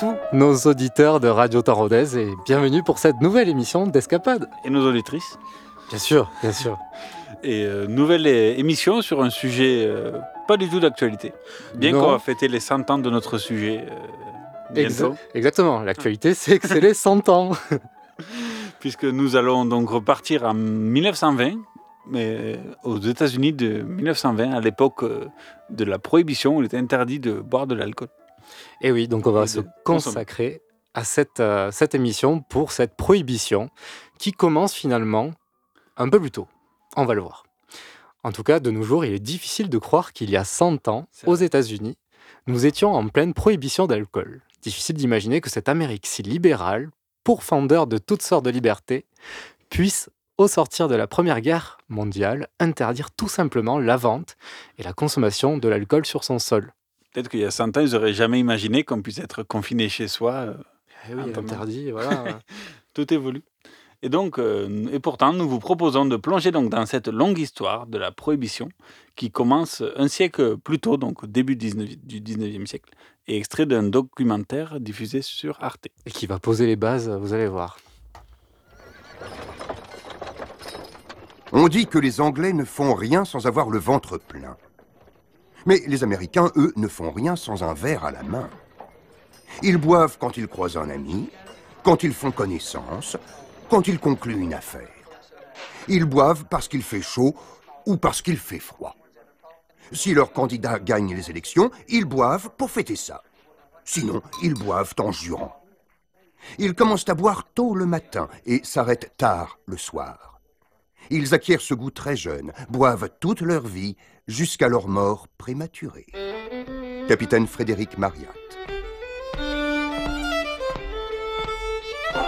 tous nos auditeurs de Radio Temps et bienvenue pour cette nouvelle émission d'Escapade. Et nos auditrices. Bien sûr, bien sûr. Et euh, nouvelle é- émission sur un sujet euh, pas du tout d'actualité. Bien qu'on va fêter les 100 ans de notre sujet euh, bientôt, Exa- exactement, l'actualité c'est que c'est les 100 ans. puisque nous allons donc repartir en 1920, mais euh, aux États-Unis de 1920, à l'époque euh, de la prohibition où il était interdit de boire de l'alcool. Et oui, donc on va se consacrer à cette, euh, cette émission pour cette prohibition qui commence finalement un peu plus tôt. On va le voir. En tout cas, de nos jours, il est difficile de croire qu'il y a 100 ans, aux. États-Unis, nous étions en pleine prohibition d'alcool. Difficile d'imaginer que cette Amérique si libérale, pourfendeur de toutes sortes de libertés, puisse, au sortir de la Première Guerre mondiale, interdire tout simplement la vente et la consommation de l'alcool sur son sol. Peut-être qu'il y a 100 ans, ils n'auraient jamais imaginé qu'on puisse être confiné chez soi. euh, Eh oui, interdit, voilà. tout évolue. Et donc, euh, et pourtant, nous vous proposons de plonger donc dans cette longue histoire de la prohibition qui commence un siècle plus tôt, donc au début 19 du 19e siècle, et extrait d'un documentaire diffusé sur Arte. et qui va poser les bases, vous allez voir. On dit que les Anglais ne font rien sans avoir le ventre plein. Mais les Américains, eux, ne font rien sans un verre à la main. Ils boivent quand ils croisent un ami, quand ils font connaissance, quand ils concluent une affaire. Ils boivent parce qu'il fait chaud ou parce qu'il fait froid. Si leur candidat gagne les élections, ils boivent pour fêter ça. Sinon, ils boivent en jurant. Ils commencent à boire tôt le matin et s'arrêtent tard le soir. Ils acquièrent ce goût très jeune, boivent toute leur vie jusqu'à leur mort prématurée. Capitaine Frédéric Marriott.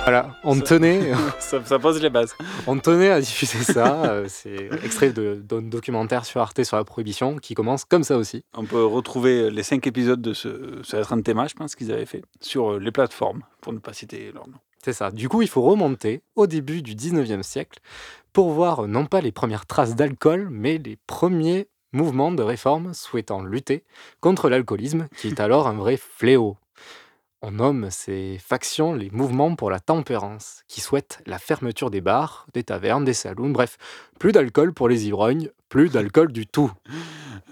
Voilà, on tenait, ça, ça pose les bases. on tenait à diffuser ça. euh, C'est extrait de- d'un documentaire sur Arte sur la prohibition qui commence comme ça aussi. On peut retrouver les cinq épisodes de ce, ça va être un thème, je pense qu'ils avaient fait, sur les plateformes, pour ne pas citer leur nom. C'est ça. Du coup, il faut remonter au début du 19e siècle pour voir non pas les premières traces d'alcool, mais les premiers mouvements de réforme souhaitant lutter contre l'alcoolisme, qui est alors un vrai fléau. On nomme ces factions les mouvements pour la tempérance, qui souhaitent la fermeture des bars, des tavernes, des saloons, bref, plus d'alcool pour les ivrognes, plus d'alcool du tout.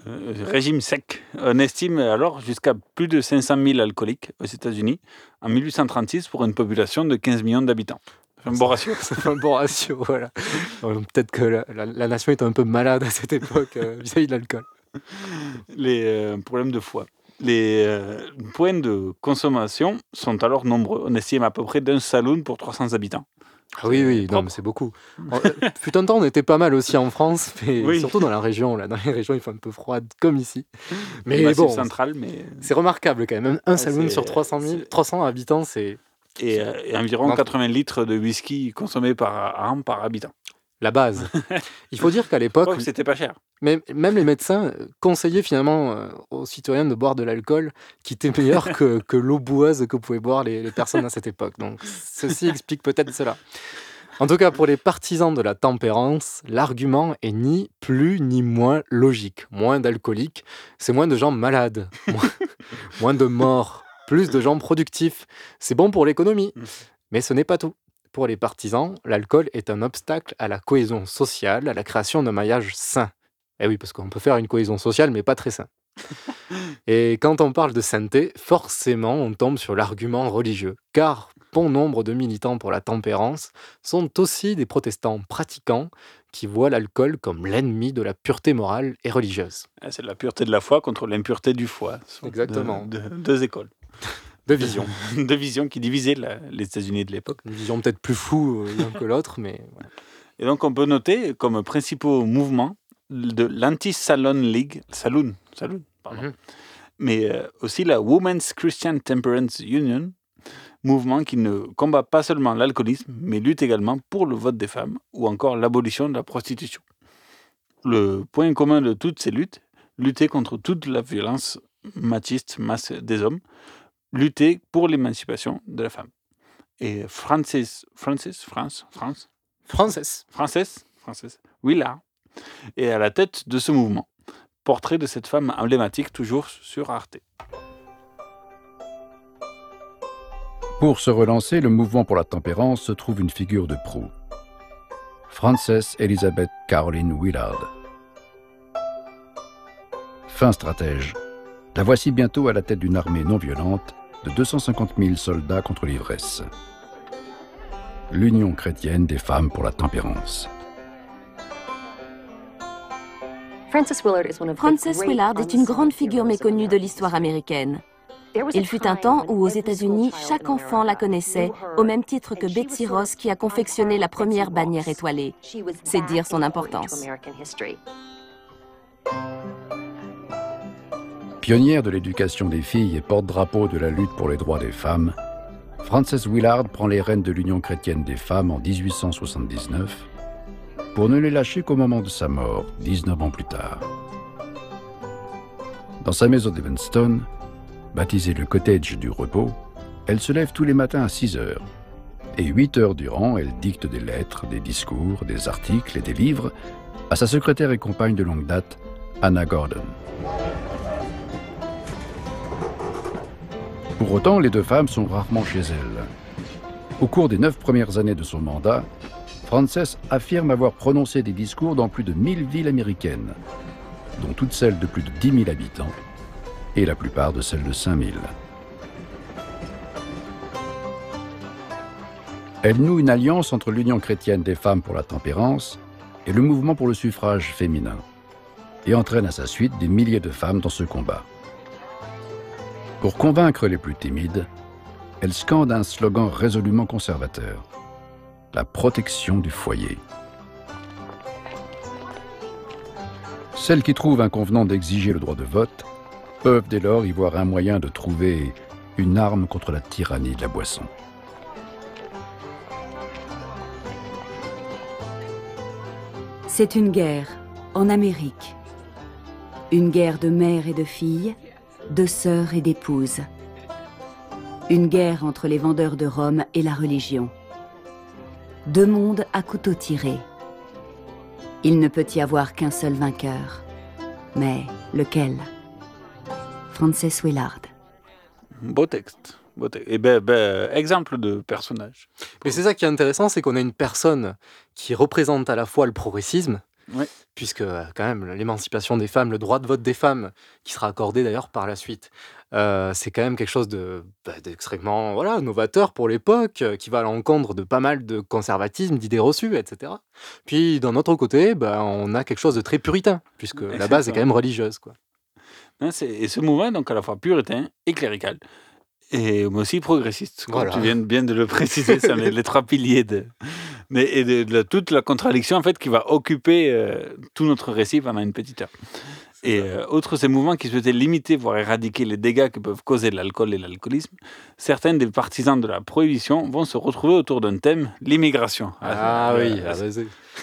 Euh, régime sec. On estime alors jusqu'à plus de 500 000 alcooliques aux États-Unis en 1836 pour une population de 15 millions d'habitants. Un bon ratio. Ça fait un bon ratio, voilà. Peut-être que la, la- la nation est un peu malade à cette époque euh, vis-à-vis de l'alcool. Les euh, problèmes de foie. Les euh, points de consommation sont alors nombreux. On estime à peu près d'un saloon pour 300 habitants. Ah oui, oui, non, mais c'est beaucoup. Fut un temps, on était pas mal aussi en France, mais Oui. surtout dans la région. Là, dans les régions, il fait un peu froid comme ici. Mais bon, central, mais c'est remarquable quand même. Un saloon sur 300, 000, c'est- 300 habitants, c'est et, euh, et environ Non. 80 litres de whisky consommés par an par habitant. la base. Il faut dire qu'à l'époque, c'était pas cher. même, même les médecins conseillaient finalement euh, aux citoyens de boire de l'alcool qui était meilleur que, que l'eau boueuse que pouvaient boire les, les personnes à cette époque. Donc ceci explique peut-être cela. En tout cas, pour les partisans de la tempérance, l'argument est ni plus ni moins logique. Moins d'alcooliques, c'est moins de gens malades, moins, moins de morts, plus de gens productifs. C'est bon pour l'économie, Mm. mais ce n'est pas tout. Pour les partisans, l'alcool est un obstacle à la cohésion sociale, à la création d'un maillage sain. Eh oui, parce qu'on peut faire une cohésion sociale, mais pas très sain. Et quand on parle de sainteté, forcément, on tombe sur l'argument religieux, car bon nombre de militants pour la tempérance sont aussi des protestants pratiquants qui voient l'alcool comme l'ennemi de la pureté morale et religieuse. Ah, C'est la pureté de la foi contre l'impureté du foie. Exactement. Deux écoles. De vision. Deux visions qui divisaient la- les États-Unis de l'époque. Une vision peut-être plus floue euh, l'un que l'autre, mais voilà. Et donc, on peut noter comme principaux mouvements de l'Anti-Salon League, Saloon, Saloon, pardon, Mhm. mais euh, aussi la Women's Christian Temperance Union, mouvement qui ne combat pas seulement l'alcoolisme, mais lutte également pour le vote des femmes ou encore l'abolition de la prostitution. Le point commun de toutes ces luttes, lutter contre toute la violence machiste masse des hommes, lutter pour l'émancipation de la femme. Et Francis, Francis, France, France, Frances. Frances, Frances Willard est à la tête de ce mouvement. Portrait de cette femme emblématique, toujours sur Arte. Pour se relancer, le mouvement pour la tempérance se trouve une figure de proue. Frances Elizabeth Caroline Willard. Fin stratège. La voici bientôt à la tête d'une armée non violente de 250 000 soldats contre l'ivresse. L'Union chrétienne des femmes pour la tempérance. Frances Willard est une grande figure méconnue de l'histoire américaine. Il fut un temps où aux États-Unis, chaque enfant la connaissait, au même titre que Betsy Ross qui a confectionné la première bannière étoilée. C'est dire son importance. Pionnière de l'éducation des filles et porte-drapeau de la lutte pour les droits des femmes, Frances Willard prend les rênes de l'Union chrétienne des femmes en 1879 pour ne les lâcher qu'au moment de sa mort, 19 ans plus tard. Dans sa maison d'Evanston, baptisée le cottage du repos, elle se lève tous les matins à 6 heures. Et 8 heures durant, elle dicte des lettres, des discours, des articles et des livres à sa secrétaire et compagne de longue date, Anna Gordon. Pour autant, les deux femmes sont rarement chez elles. Au cours des neuf premières années de son mandat, Frances affirme avoir prononcé des discours dans plus de 1000 villes américaines, dont toutes celles de plus de 10 000 habitants, et la plupart de celles de 5000. Elle noue une alliance entre l'Union chrétienne des femmes pour la tempérance et le mouvement pour le suffrage féminin, et entraîne à sa suite des milliers de femmes dans ce combat. Pour convaincre les plus timides, elle scande un slogan résolument conservateur la protection du foyer. Celles qui trouvent inconvenant d'exiger le droit de vote peuvent dès lors y voir un moyen de trouver une arme contre la tyrannie de la boisson. C'est une guerre en Amérique. Une guerre de mères et de filles, de sœurs et d'épouses. Une guerre entre les vendeurs de Rome et la religion. Deux mondes à couteau tiré. Il ne peut y avoir qu'un seul vainqueur. Mais lequel? Frances Willard. Beau texte. Beau texte. Et ben, ben, exemple de personnage. Mais c'est ça qui est intéressant, c'est qu'on a une personne qui représente à la fois le progressisme, Ouais. puisque euh, quand même l'émancipation des femmes, le droit de vote des femmes, qui sera accordé d'ailleurs par la suite, euh, c'est quand même quelque chose de bah, d'extrêmement voilà novateur pour l'époque, euh, qui va à l'encontre de pas mal de conservatisme, d'idées reçues, etc. Puis d'un autre côté, bah, on a quelque chose de très puritain, puisque la base est quand même religieuse, quoi. Hein, et ce mouvement est donc à la fois puritain et clérical. Et aussi progressiste, comme Voilà. tu viens bien de le préciser, ça les, les trois piliers de, mais, et de, de toute la contradiction en fait qui va occuper euh, tout notre récit pendant une petite heure. Et euh, outre ces mouvements qui souhaitaient limiter, voire éradiquer les dégâts que peuvent causer l'alcool et l'alcoolisme, certains des partisans de la prohibition vont se retrouver autour d'un thème, l'immigration. Ah oui, euh, ah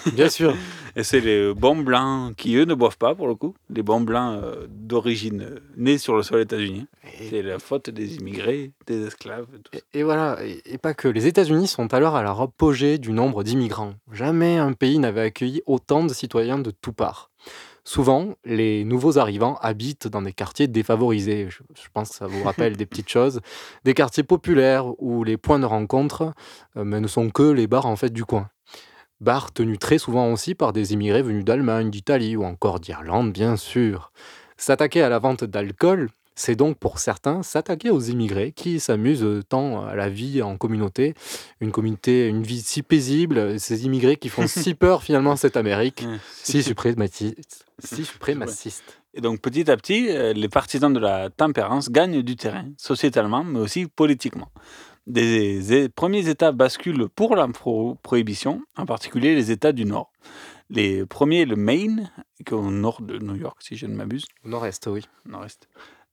bien sûr. et c'est les bons blancs qui, eux, ne boivent pas, pour le coup. Les bons blancs euh, d'origine euh, nés sur le sol états-unien. C'est la faute des immigrés, des esclaves. et tout ça. Et voilà, et, et pas que. Les États-Unis sont alors à leur apogée du nombre d'immigrants. Jamais un pays n'avait accueilli autant de citoyens de tout parts. Souvent, les nouveaux arrivants habitent dans des quartiers défavorisés. Je, je pense que ça vous rappelle des petites choses. Des quartiers populaires où les points de rencontre euh, mais ne sont que les bars en fait du coin. Bars tenus très souvent aussi par des immigrés venus d'Allemagne, d'Italie ou encore d'Irlande, bien sûr. S'attaquer à la vente d'alcool, c'est donc pour certains s'attaquer aux immigrés qui s'amusent tant à la vie en communauté, une communauté, une vie si paisible, ces immigrés qui font si peur finalement cette Amérique, si suprématiste. Si suprémaciste. Et donc petit à petit, euh, les partisans de la tempérance gagnent du terrain, sociétalement, mais aussi politiquement. Des, des premiers États basculent pour la pro- prohibition, en particulier les États du Nord. Les premiers, le Maine, qui est au nord de New York, si je ne m'abuse. Au nord-est, oui. Nord-est.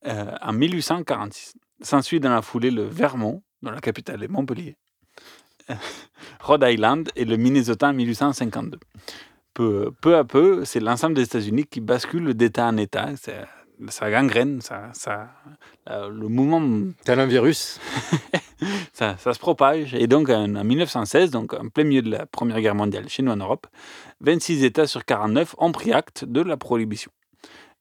Euh, en 1846. S'ensuit dans la foulée le Vermont, dont la capitale est Montpellier, Euh, Rhode Island et le Minnesota en 1852. Peu, peu à peu, c'est l'ensemble des États-Unis qui bascule d'État en État. Ça gangrène, ça, ça, euh, le mouvement. Tel un virus. ça, ça se propage. Et donc, en, en 1916, donc en plein milieu de la Première Guerre mondiale chez nous en Europe, 26 États sur 49 ont pris acte de la prohibition.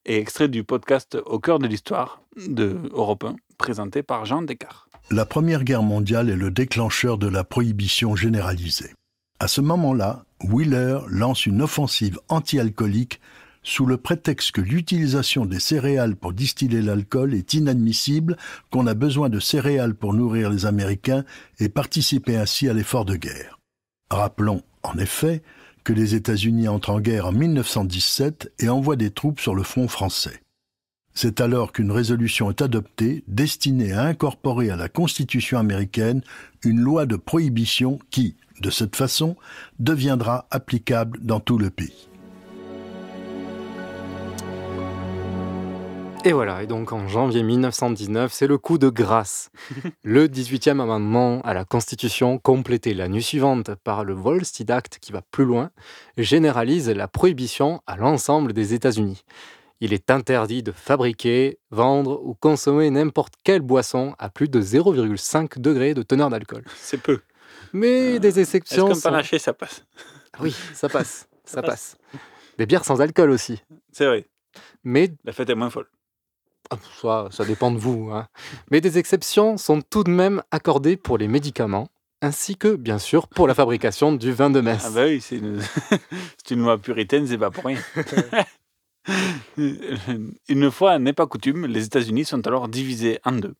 Et extrait du podcast Au cœur de l'histoire de Europe 1, présenté par Jean Descartes. La Première Guerre mondiale est le déclencheur de la prohibition généralisée. À ce moment-là, Wheeler lance une offensive anti-alcoolique sous le prétexte que l'utilisation des céréales pour distiller l'alcool est inadmissible, qu'on a besoin de céréales pour nourrir les Américains et participer ainsi à l'effort de guerre. Rappelons, en effet, que les États-Unis entrent en guerre en 1917 et envoient des troupes sur le front français. C'est alors qu'une résolution est adoptée destinée à incorporer à la Constitution américaine une loi de prohibition qui, de cette façon, deviendra applicable dans tout le pays. Et voilà, et donc en janvier 1919, c'est le coup de grâce. le 18e amendement à la Constitution, complété l'année suivante par le Volstead Act qui va plus loin, généralise la prohibition à l'ensemble des États-Unis. Il est interdit de fabriquer, vendre ou consommer n'importe quelle boisson à plus de 0,5 degré de teneur d'alcool. C'est peu. Mais des Est-ce exceptions. qu'un sont- panaché, ça passe? Oui, ça passe, ça passe. passe. Des bières sans alcool aussi. C'est vrai. Mais La fête est moins folle. Ah, Ça, dépend de vous. hein. Mais des exceptions sont tout de même accordées pour les médicaments, ainsi que, bien sûr, pour la fabrication du vin de messe. Ah bah oui, c'est une, c'est une loi puritaine, c'est pas pour rien. Une fois n'est pas coutume, les États-Unis sont alors divisés en deux.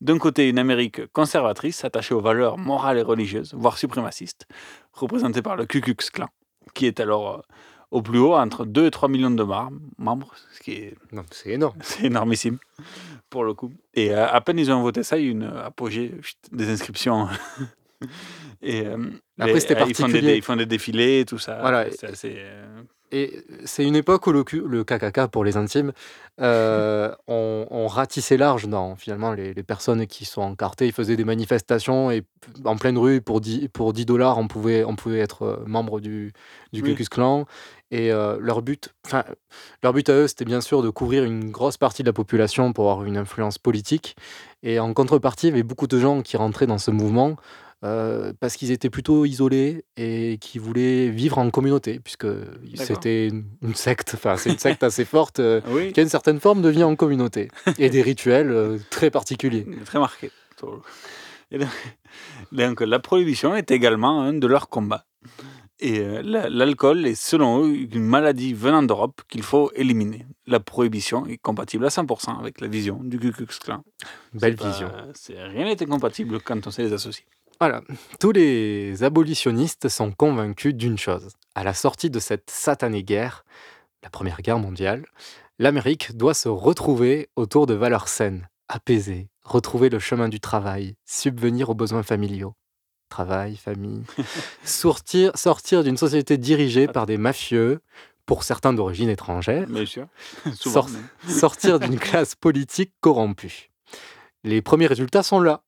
D'un côté, une Amérique conservatrice, attachée aux valeurs morales et religieuses, voire suprémacistes, représentée par le Ku Klux Klan, qui est alors euh, au plus haut, entre 2 et 3 millions de membres, ce qui est, Non, c'est énorme. c'est énormissime, pour le coup. Et euh, à peine ils ont voté ça, il y a eu une apogée des inscriptions. et euh, Après, c'était euh, ils, font des, particulier. ils font des défilés, tout ça. Voilà. C'est assez, Et c'est une époque où le, le KKK, pour les intimes, euh, on, on ratissait large dans finalement les, les personnes qui sont encartées. Ils faisaient des manifestations et en pleine rue, pour 10, pour 10 dollars, on pouvait, on pouvait être euh, membre du, du Oui. Klan. Et euh, leur, but, leur but à eux, c'était bien sûr de couvrir une grosse partie de la population pour avoir une influence politique. Et en contrepartie, il y avait beaucoup de gens qui rentraient dans ce mouvement euh, parce qu'ils étaient plutôt isolés et qui voulaient vivre en communauté, puisque c'était une, une secte, enfin c'est une secte assez forte, euh, Oui. qui a une certaine forme de vie en communauté, et des rituels euh, très particuliers. très marqué. Et donc, la prohibition est également un de leurs combats. Et la- l'alcool est selon eux une maladie venant d'Europe qu'il faut éliminer. La prohibition est compatible à 100% avec la vision du Ku Klux Klan. Belle pas- vision. rien n'est incompatible quand on sait les associer. Voilà, tous les abolitionnistes sont convaincus d'une chose. À la sortie de cette satanée guerre, la Première Guerre mondiale, l'Amérique doit se retrouver autour de valeurs saines, apaisées, retrouver le chemin du travail, subvenir aux besoins familiaux. Travail, famille. sortir sortir d'une société dirigée par des mafieux, pour certains d'origine étrangère. Bien sûr. Souvent, Sor- même. sortir d'une classe politique corrompue. Les premiers résultats sont là.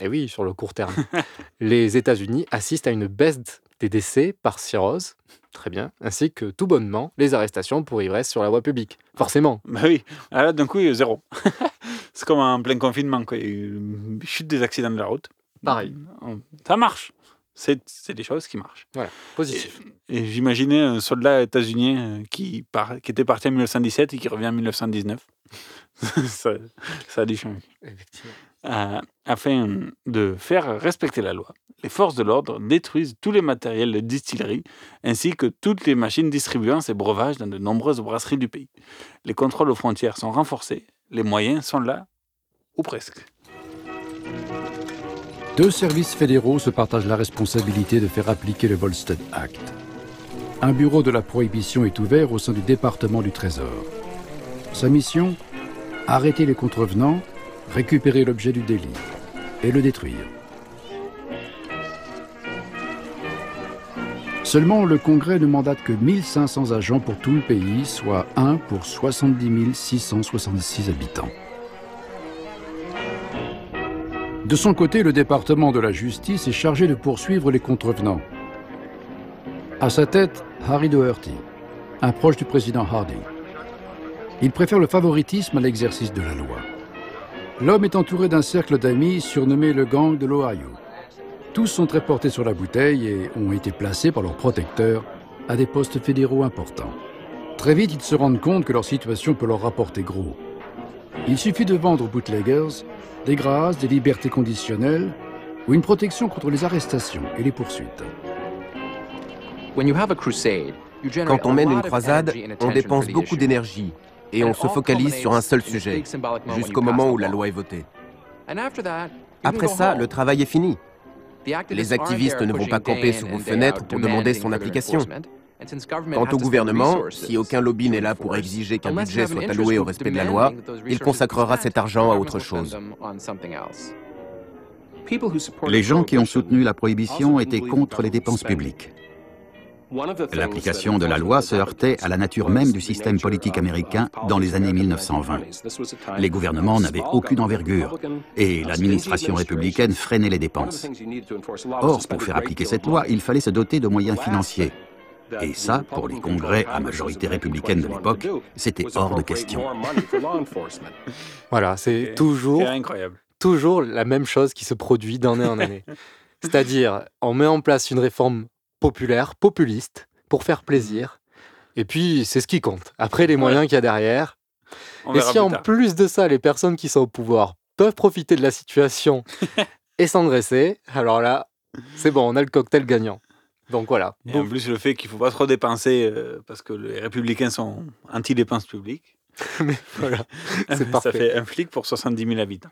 Et oui, sur le court terme. les États-Unis assistent à une baisse des décès par cirrhose, très bien, ainsi que tout bonnement les arrestations pour ivresse sur la voie publique. Forcément. Bah oui, Ah là d'un coup, il y a zéro. c'est comme en plein confinement, quoi. Une chute des accidents de la route. Pareil. Ça marche. C'est des choses qui marchent. Voilà, positif. Et, et j'imaginais un soldat états-unien euh, qui était parti en 1917 et qui revient en 1919. ça, ça a dû changer. Effectivement. Afin de faire respecter la loi, les forces de l'ordre détruisent tous les matériels de distillerie ainsi que toutes les machines distribuant ces breuvages dans de nombreuses brasseries du pays. Les contrôles aux frontières sont renforcés, les moyens sont là, ou presque. Deux services fédéraux se partagent la responsabilité de faire appliquer le Volstead Act. Un bureau de la prohibition est ouvert au sein du département du Trésor. Sa mission? Arrêter les contrevenants, récupérer l'objet du délit et le détruire. Seulement, le Congrès ne mandate que 1500 agents pour tout le pays, soit 1 pour 70 666 habitants. De son côté, le département de la justice est chargé de poursuivre les contrevenants. À sa tête, Harry Doherty, un proche du président Harding. Il préfère le favoritisme à l'exercice de la loi. L'homme est entouré d'un cercle d'amis surnommé le gang de l'Ohio. Tous sont très portés sur la bouteille et ont été placés par leurs protecteurs à des postes fédéraux importants. Très vite, ils se rendent compte que leur situation peut leur rapporter gros. Il suffit de vendre aux bootleggers des grâces, des libertés conditionnelles ou une protection contre les arrestations et les poursuites. Quand on mène une croisade, on dépense beaucoup d'énergie et on se focalise sur un seul sujet, jusqu'au moment où la loi est votée. Après ça, le travail est fini. Les activistes ne vont pas camper sous vos fenêtres pour demander son application. Quant au gouvernement, si aucun lobby n'est là pour exiger qu'un budget soit alloué au respect de la loi, il consacrera cet argent à autre chose. Les gens qui ont soutenu la prohibition étaient contre les dépenses publiques. L'application de la loi se heurtait à la nature même du système politique américain dans les années 1920. Les gouvernements n'avaient aucune envergure et l'administration républicaine freinait les dépenses. Or, pour faire appliquer cette loi, il fallait se doter de moyens financiers. Et ça, pour les congrès à majorité républicaine de l'époque, c'était hors de question. Voilà, c'est toujours, toujours la même chose qui se produit d'année en année. C'est-à-dire, on met en place une réforme populaire, populiste, pour faire plaisir. Et puis, c'est ce qui compte. Après, les moyens qu'il y a derrière. et si en plus de ça, les personnes qui sont au pouvoir peuvent profiter de la situation et s'engraisser, alors là, c'est bon, on a le cocktail gagnant. Donc voilà. Et en plus, le fait qu'il ne faut pas trop dépenser euh, parce que les républicains sont anti-dépenses publiques. Mais voilà, c'est Ça fait un flic pour 70 000 habitants.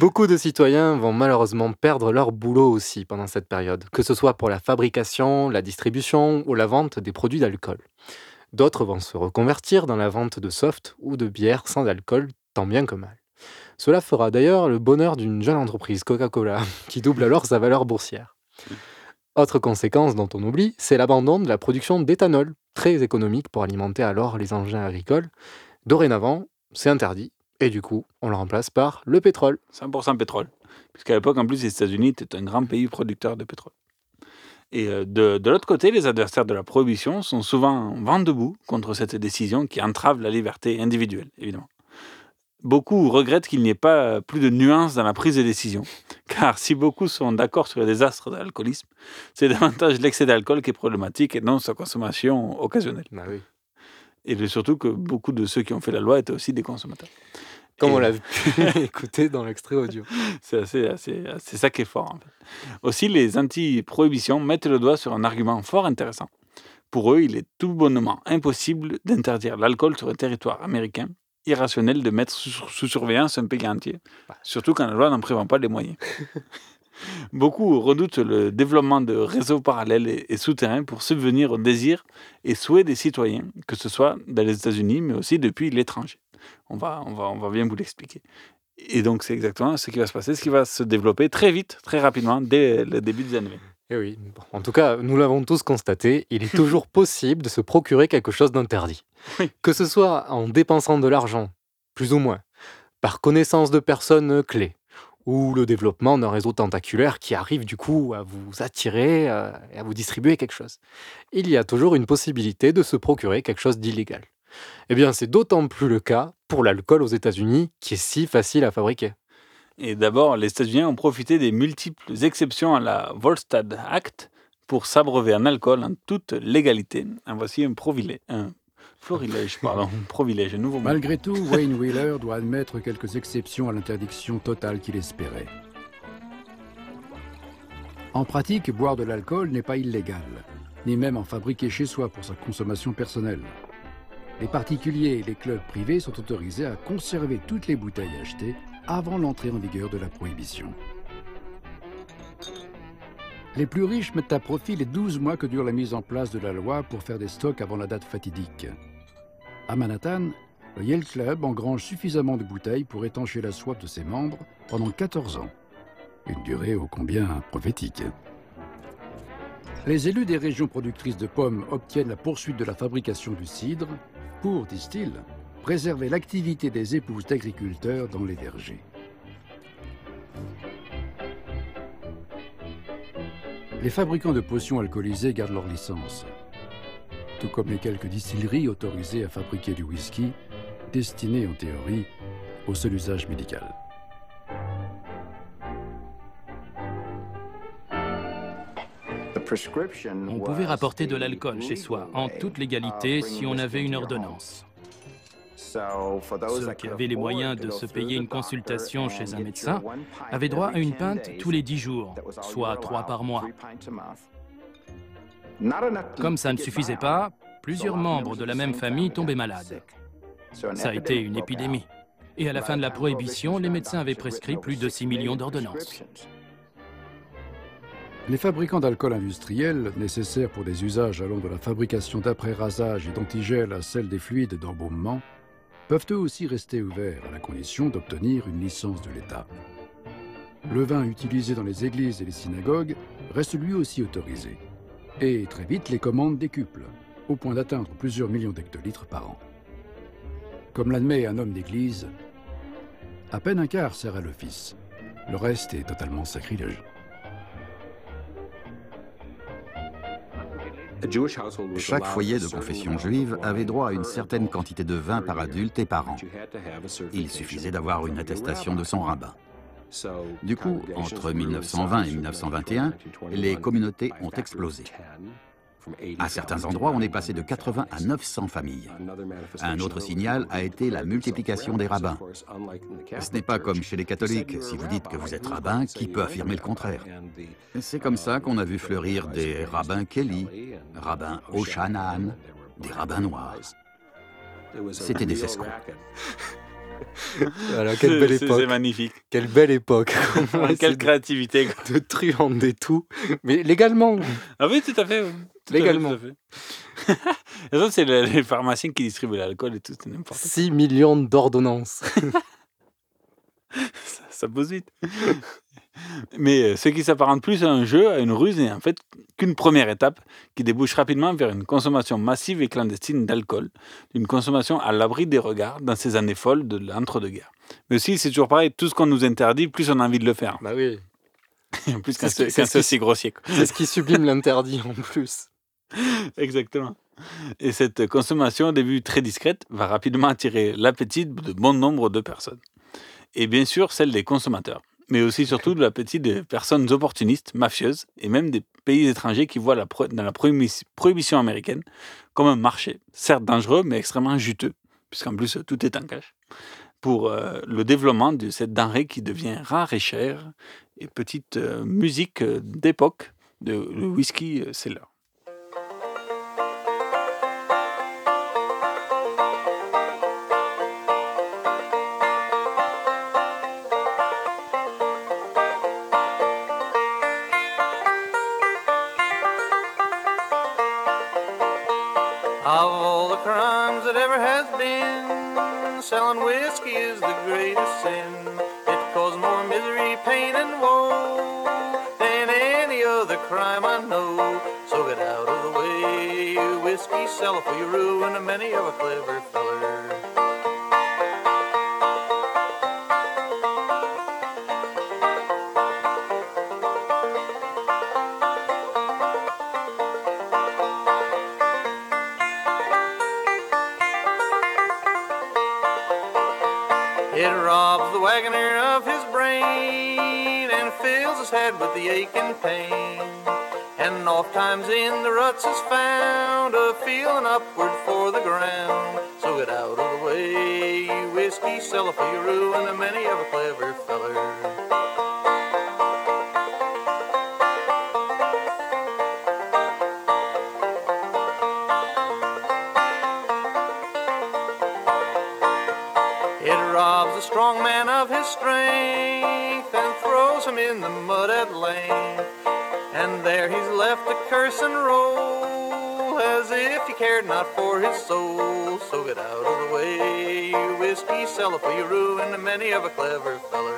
Beaucoup de citoyens vont malheureusement perdre leur boulot aussi pendant cette période, que ce soit pour la fabrication, la distribution ou la vente des produits d'alcool. D'autres vont se reconvertir dans la vente de soft ou de bière sans alcool, tant bien que mal. Cela fera d'ailleurs le bonheur d'une jeune entreprise, Coca-Cola, qui double alors sa valeur boursière. Autre conséquence dont on oublie, c'est l'abandon de la production d'éthanol, très économique pour alimenter alors les engins agricoles. Dorénavant, c'est interdit et du coup, on le remplace par le pétrole. 100% pétrole. Puisqu'à l'époque, en plus, les États-Unis étaient un grand pays producteur de pétrole. Et euh, de, de l'autre côté, les adversaires de la prohibition sont souvent vent debout contre cette décision qui entrave la liberté individuelle, évidemment. Beaucoup regrettent qu'il n'y ait pas plus de nuances dans la prise de décision, car si beaucoup sont d'accord sur les désastres de l'alcoolisme, c'est davantage l'excès d'alcool qui est problématique et non sa consommation occasionnelle. Bah oui. Et surtout que beaucoup de ceux qui ont fait la loi étaient aussi des consommateurs. Comme on l'a pu écouter dans l'extrait audio. C'est assez, ça qui est fort. En fait. Aussi, les anti-prohibitions mettent le doigt sur un argument fort intéressant. Pour eux, il est tout bonnement impossible d'interdire l'alcool sur un territoire américain, irrationnel de mettre sous, surveillance un pays entier, surtout quand la loi n'en prévend pas les moyens. Beaucoup redoutent le développement de réseaux parallèles et, souterrains pour subvenir aux désirs et souhaits des citoyens, que ce soit dans les États-Unis, mais aussi depuis l'étranger. On va, on, va, on va bien vous l'expliquer. Et donc, c'est exactement ce qui va se passer, ce qui va se développer très vite, très rapidement, dès le début des années Et eh oui, en tout cas, nous l'avons tous constaté, il est toujours possible de se procurer quelque chose d'interdit. Que ce soit en dépensant de l'argent, plus ou moins, par connaissance de personnes clés, ou le développement d'un réseau tentaculaire qui arrive du coup à vous attirer euh, et à vous distribuer quelque chose. Il y a toujours une possibilité de se procurer quelque chose d'illégal. Eh bien, c'est d'autant plus le cas pour l'alcool aux États-Unis, qui est si facile à fabriquer. Et d'abord, les États-Unis ont profité des multiples exceptions à la Volstead Act pour s'abreuver en alcool en toute légalité. En voici un, Florilège, pardon, Provilège, nouveau Malgré tout, Wayne Wheeler doit admettre quelques exceptions à l'interdiction totale qu'il espérait. En pratique, boire de l'alcool n'est pas illégal, ni même en fabriquer chez soi pour sa consommation personnelle. Les particuliers et les clubs privés sont autorisés à conserver toutes les bouteilles achetées avant l'entrée en vigueur de la prohibition. Les plus riches mettent à profit les 12 mois que dure la mise en place de la loi pour faire des stocks avant la date fatidique. À Manhattan, le Yale Club engrange suffisamment de bouteilles pour étancher la soif de ses membres pendant 14 ans. Une durée ô combien prophétique. Les élus des régions productrices de pommes obtiennent la poursuite de la fabrication du cidre pour, disent-ils, préserver l'activité des épouses d'agriculteurs dans les vergers. Les fabricants de potions alcoolisées gardent leur licence, tout comme les quelques distilleries autorisées à fabriquer du whisky, destiné en théorie au seul usage médical. On pouvait rapporter de l'alcool chez soi en toute légalité si on avait une ordonnance. Ceux qui avaient les moyens de se payer une consultation chez un médecin avaient droit à une pinte tous les dix jours, soit trois par mois. Comme ça ne suffisait pas, plusieurs membres de la même famille tombaient malades. Ça a été une épidémie. Et à la fin de la prohibition, les médecins avaient prescrit plus de 6 millions d'ordonnances. Les fabricants d'alcool industriel, nécessaires pour des usages allant de la fabrication d'après-rasage et d'antigel à celle des fluides d'embaumement, peuvent eux aussi rester ouverts à la condition d'obtenir une licence de l'État. Le vin utilisé dans les églises et les synagogues reste lui aussi autorisé. Et très vite, les commandes décuplent, au point d'atteindre plusieurs millions d'hectolitres par an. Comme l'admet un homme d'église, à peine un quart sert à l'office. Le reste est totalement sacrilège. Chaque foyer de confession juive avait droit à une certaine quantité de vin par adulte et par an. Il suffisait d'avoir une attestation de son rabbin. Du coup, entre 1920 et 1921, les communautés ont explosé. À certains endroits, on est passé de 80 à 900 familles. Un autre signal a été la multiplication des rabbins. Ce n'est pas comme chez les catholiques, si vous dites que vous êtes rabbin, qui peut affirmer le contraire C'est comme ça qu'on a vu fleurir des rabbins Kelly, rabbins Oshanan, des rabbins noirs. C'était des escrocs. Alors, quelle belle époque. C'est magnifique. Quelle belle époque. quelle créativité. De truander tout, mais légalement. Ah oui, tout à fait. Tout légalement. À fait, tout à fait. et ça, c'est les pharmaciens qui distribuent l'alcool et tout, c'est n'importe quoi. 6 millions d'ordonnances. ça, ça pose vite. Mais ce qui s'apparente plus à un jeu, à une ruse, n'est en fait qu'une première étape qui débouche rapidement vers une consommation massive et clandestine d'alcool, une consommation à l'abri des regards dans ces années folles de l'entre-deux-guerres. Mais aussi, c'est toujours pareil, tout ce qu'on nous interdit, plus on a envie de le faire. Bah oui. plus quand c'est grossier. C'est ce qui sublime l'interdit en plus. Exactement. Et cette consommation, au début très discrète, va rapidement attirer l'appétit de bon nombre de personnes. Et bien sûr, celle des consommateurs mais aussi surtout de l'appétit des personnes opportunistes, mafieuses, et même des pays étrangers qui voient la dans la prohibition américaine comme un marché, certes dangereux, mais extrêmement juteux, puisqu'en plus tout est en cash, pour euh, le développement de cette denrée qui devient rare et chère, et petite euh, musique euh, d'époque de le whisky seller. Selling whiskey is the greatest sin. It caused more misery, pain, and woe than any other crime I know. So get out of the way, you whiskey seller, for you ruin many of a clever feller. It robs the wagoner of his brain and fills his head with the aching pain. And oft times in the ruts is found a feeling upward for the ground. So get out of the way, you whiskey seller, for you ruin the many of a clever feller. The mud at length. And there he's left to curse and roll as if he cared not for his soul. So get out of the way, you whiskey seller, for you ruin many of a clever feller.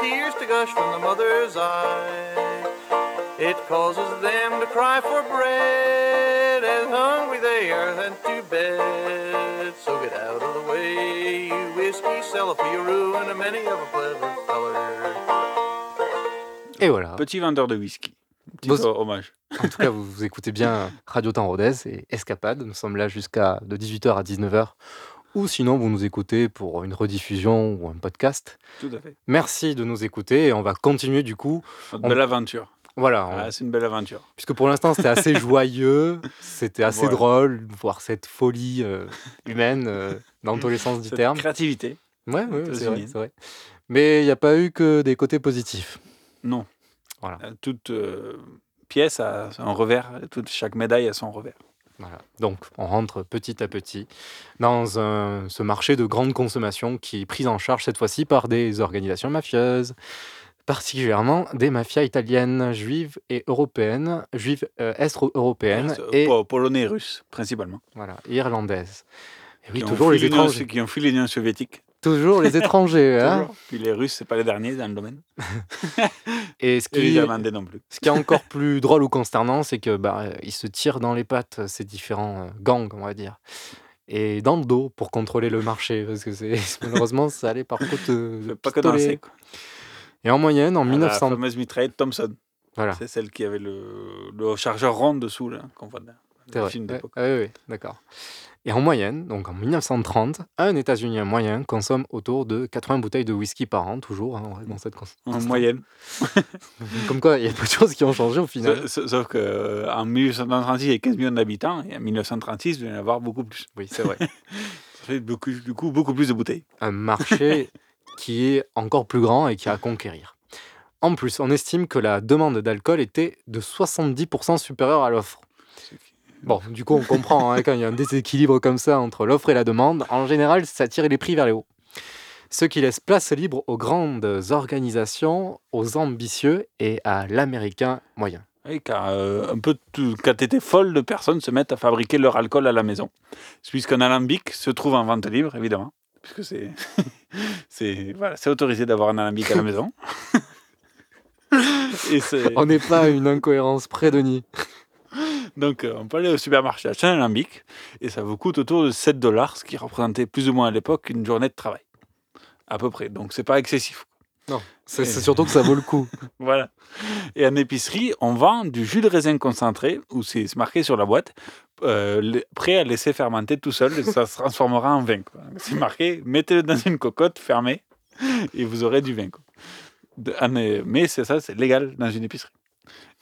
Tears to gush from the mother's eyes. It causes them to cry for bread as hungry they are than to bed. So get out of the way, you whiskey seller, for you ruin many of a clever feller. Et voilà. Petit vendeur de whisky. Petit hommage. En tout cas, vous, vous écoutez bien Radio Temps Rodez et Escapade. Nous sommes là jusqu'à de 18h à 19h. Ou sinon, vous nous écoutez pour une rediffusion ou un podcast. Tout à fait. Merci de nous écouter et on va continuer du coup. Notre On- belle aventure. Voilà. on- Ah, c'est une belle aventure. Puisque pour l'instant, c'était assez joyeux, c'était assez Voilà. drôle, de voir cette folie euh, humaine euh, dans tous les sens du Cette terme. créativité. Ouais, ouais, c'est vrai, vrai. Mais il n'y a pas eu que des côtés positifs. Non. Voilà. Euh, Toute euh, pièce a un revers, toute, chaque médaille a son revers. Voilà. Donc, on rentre petit à petit dans un- ce marché de grande consommation qui est pris en charge cette fois-ci par des organisations mafieuses, particulièrement des mafias italiennes, juives et européennes, juives euh, est-européennes Euh, et po- Polonais et russes, principalement. voilà, irlandaises. Et oui, Qui toujours les étrangers. Qui ont fui l'Union soviétique. Toujours les étrangers, hein. Puis les Russes, c'est pas les derniers dans le domaine. Et ce qui, non plus. ce qui est encore plus drôle ou consternant, c'est que bah, euh, ils se tirent dans les pattes ces différents euh, gangs, on va dire, et dans le dos pour contrôler le marché, parce que c'est malheureusement ça allait par de, de Pas que danser, pistolet. quoi. Et en moyenne, en Ah, 1900, La fameuse mitraillette Thompson. Voilà. C'est celle qui avait le, le chargeur rond dessous, là, qu'on voit dans films Ouais, d'époque. ouais, ouais, d'accord. Et en moyenne, donc en 1930, un États-Unien moyen consomme autour de 80 bouteilles de whisky par an, toujours, hein, dans cette En moyenne. Comme quoi, il y a peu de choses qui ont changé au final. Sauf, sauf qu'en 1836, il y avait 15 millions d'habitants, et en 1936, il va y en avoir beaucoup plus. Oui, c'est vrai. Ça fait beaucoup, du coup beaucoup plus de bouteilles. un marché qui est encore plus grand et qui a à conquérir. En plus, on estime que la demande d'alcool était de 70% supérieure à l'offre. Bon, du coup, on comprend, hein, quand il y a un déséquilibre comme ça entre l'offre et la demande, en général, ça tire les prix vers les hauts. Ce qui laisse place libre aux grandes organisations, aux ambitieux et à l'américain moyen. Oui, car euh, un peu tout, quand étais folle de personnes se mettent à fabriquer leur alcool à la maison. Puisqu'un alambic se trouve en vente libre, évidemment. Puisque c'est c'est voilà, c'est autorisé d'avoir un alambic à la maison. Et c'est- On n'est pas à une incohérence près, Denis. Donc, euh, on peut aller au supermarché acheter un alambic et ça vous coûte autour de 7 dollars, ce qui représentait plus ou moins à l'époque une journée de travail. À peu près. Donc, c'est pas excessif. Non, c'est surtout que ça vaut le coup. Voilà. Et en épicerie, on vend du jus de raisin concentré, où c'est marqué sur la boîte, euh, prêt à laisser fermenter tout seul, et ça se transformera en vin. C'est marqué, mettez-le dans une cocotte fermée, et vous aurez du vin. quoi. De- en, mais c'est ça, c'est légal dans une épicerie.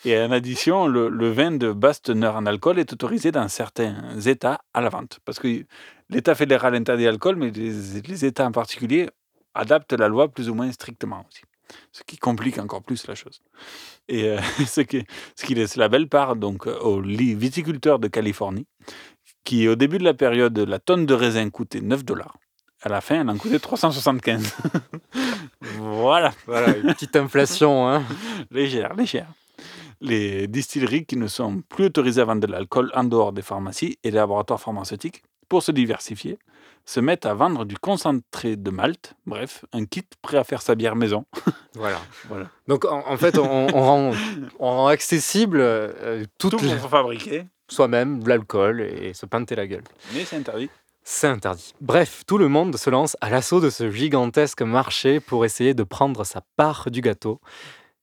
Et en addition, le, le vin de basse teneur en alcool est autorisé dans certains États à la vente. Parce que l'État fédéral interdit l'alcool, mais les, les États en particulier adaptent la loi plus ou moins strictement aussi. Ce qui complique encore plus la chose. Et euh, ce, qui, ce qui laisse la belle part donc, aux viticulteurs de Californie, qui au début de la période, la tonne de raisin coûtait 9 dollars. À la fin, elle en coûtait 375. voilà. Voilà, une petite inflation. Hein. légère, légère. Les distilleries qui ne sont plus autorisées à vendre de l'alcool en dehors des pharmacies et des laboratoires pharmaceutiques, pour se diversifier, se mettent à vendre du concentré de malt, bref, un kit prêt à faire sa bière maison. Voilà. voilà. Donc en, en fait, on, on rend, on rend accessible euh, Tout pour fabriquer, soi-même de l'alcool et se pinter la gueule. mais c'est interdit. C'est interdit. Bref, tout le monde se lance à l'assaut de ce gigantesque marché pour essayer de prendre sa part du gâteau,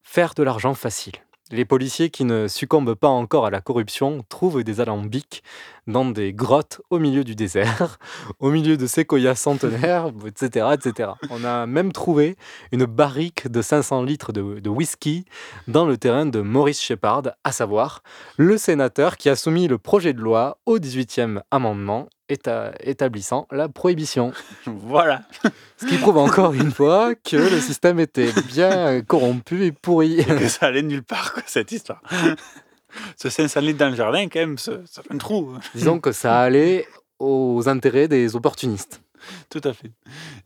faire de l'argent facile. Les policiers qui ne succombent pas encore à la corruption trouvent des alambics dans des grottes au milieu du désert, au milieu de séquoias centenaires, etc., etc. On a même trouvé une barrique de 500 litres de, de whisky dans le terrain de Maurice Shepard, à savoir le sénateur qui a soumis le projet de loi au 18e amendement éta- établissant la prohibition. Voilà. Ce qui prouve encore une fois que le système était bien corrompu et pourri. Et que ça allait nulle part, quoi, cette histoire. Ce 500 litres dans le jardin, quand même, ça fait un trou. Disons que ça allait aux intérêts des opportunistes. Tout à fait.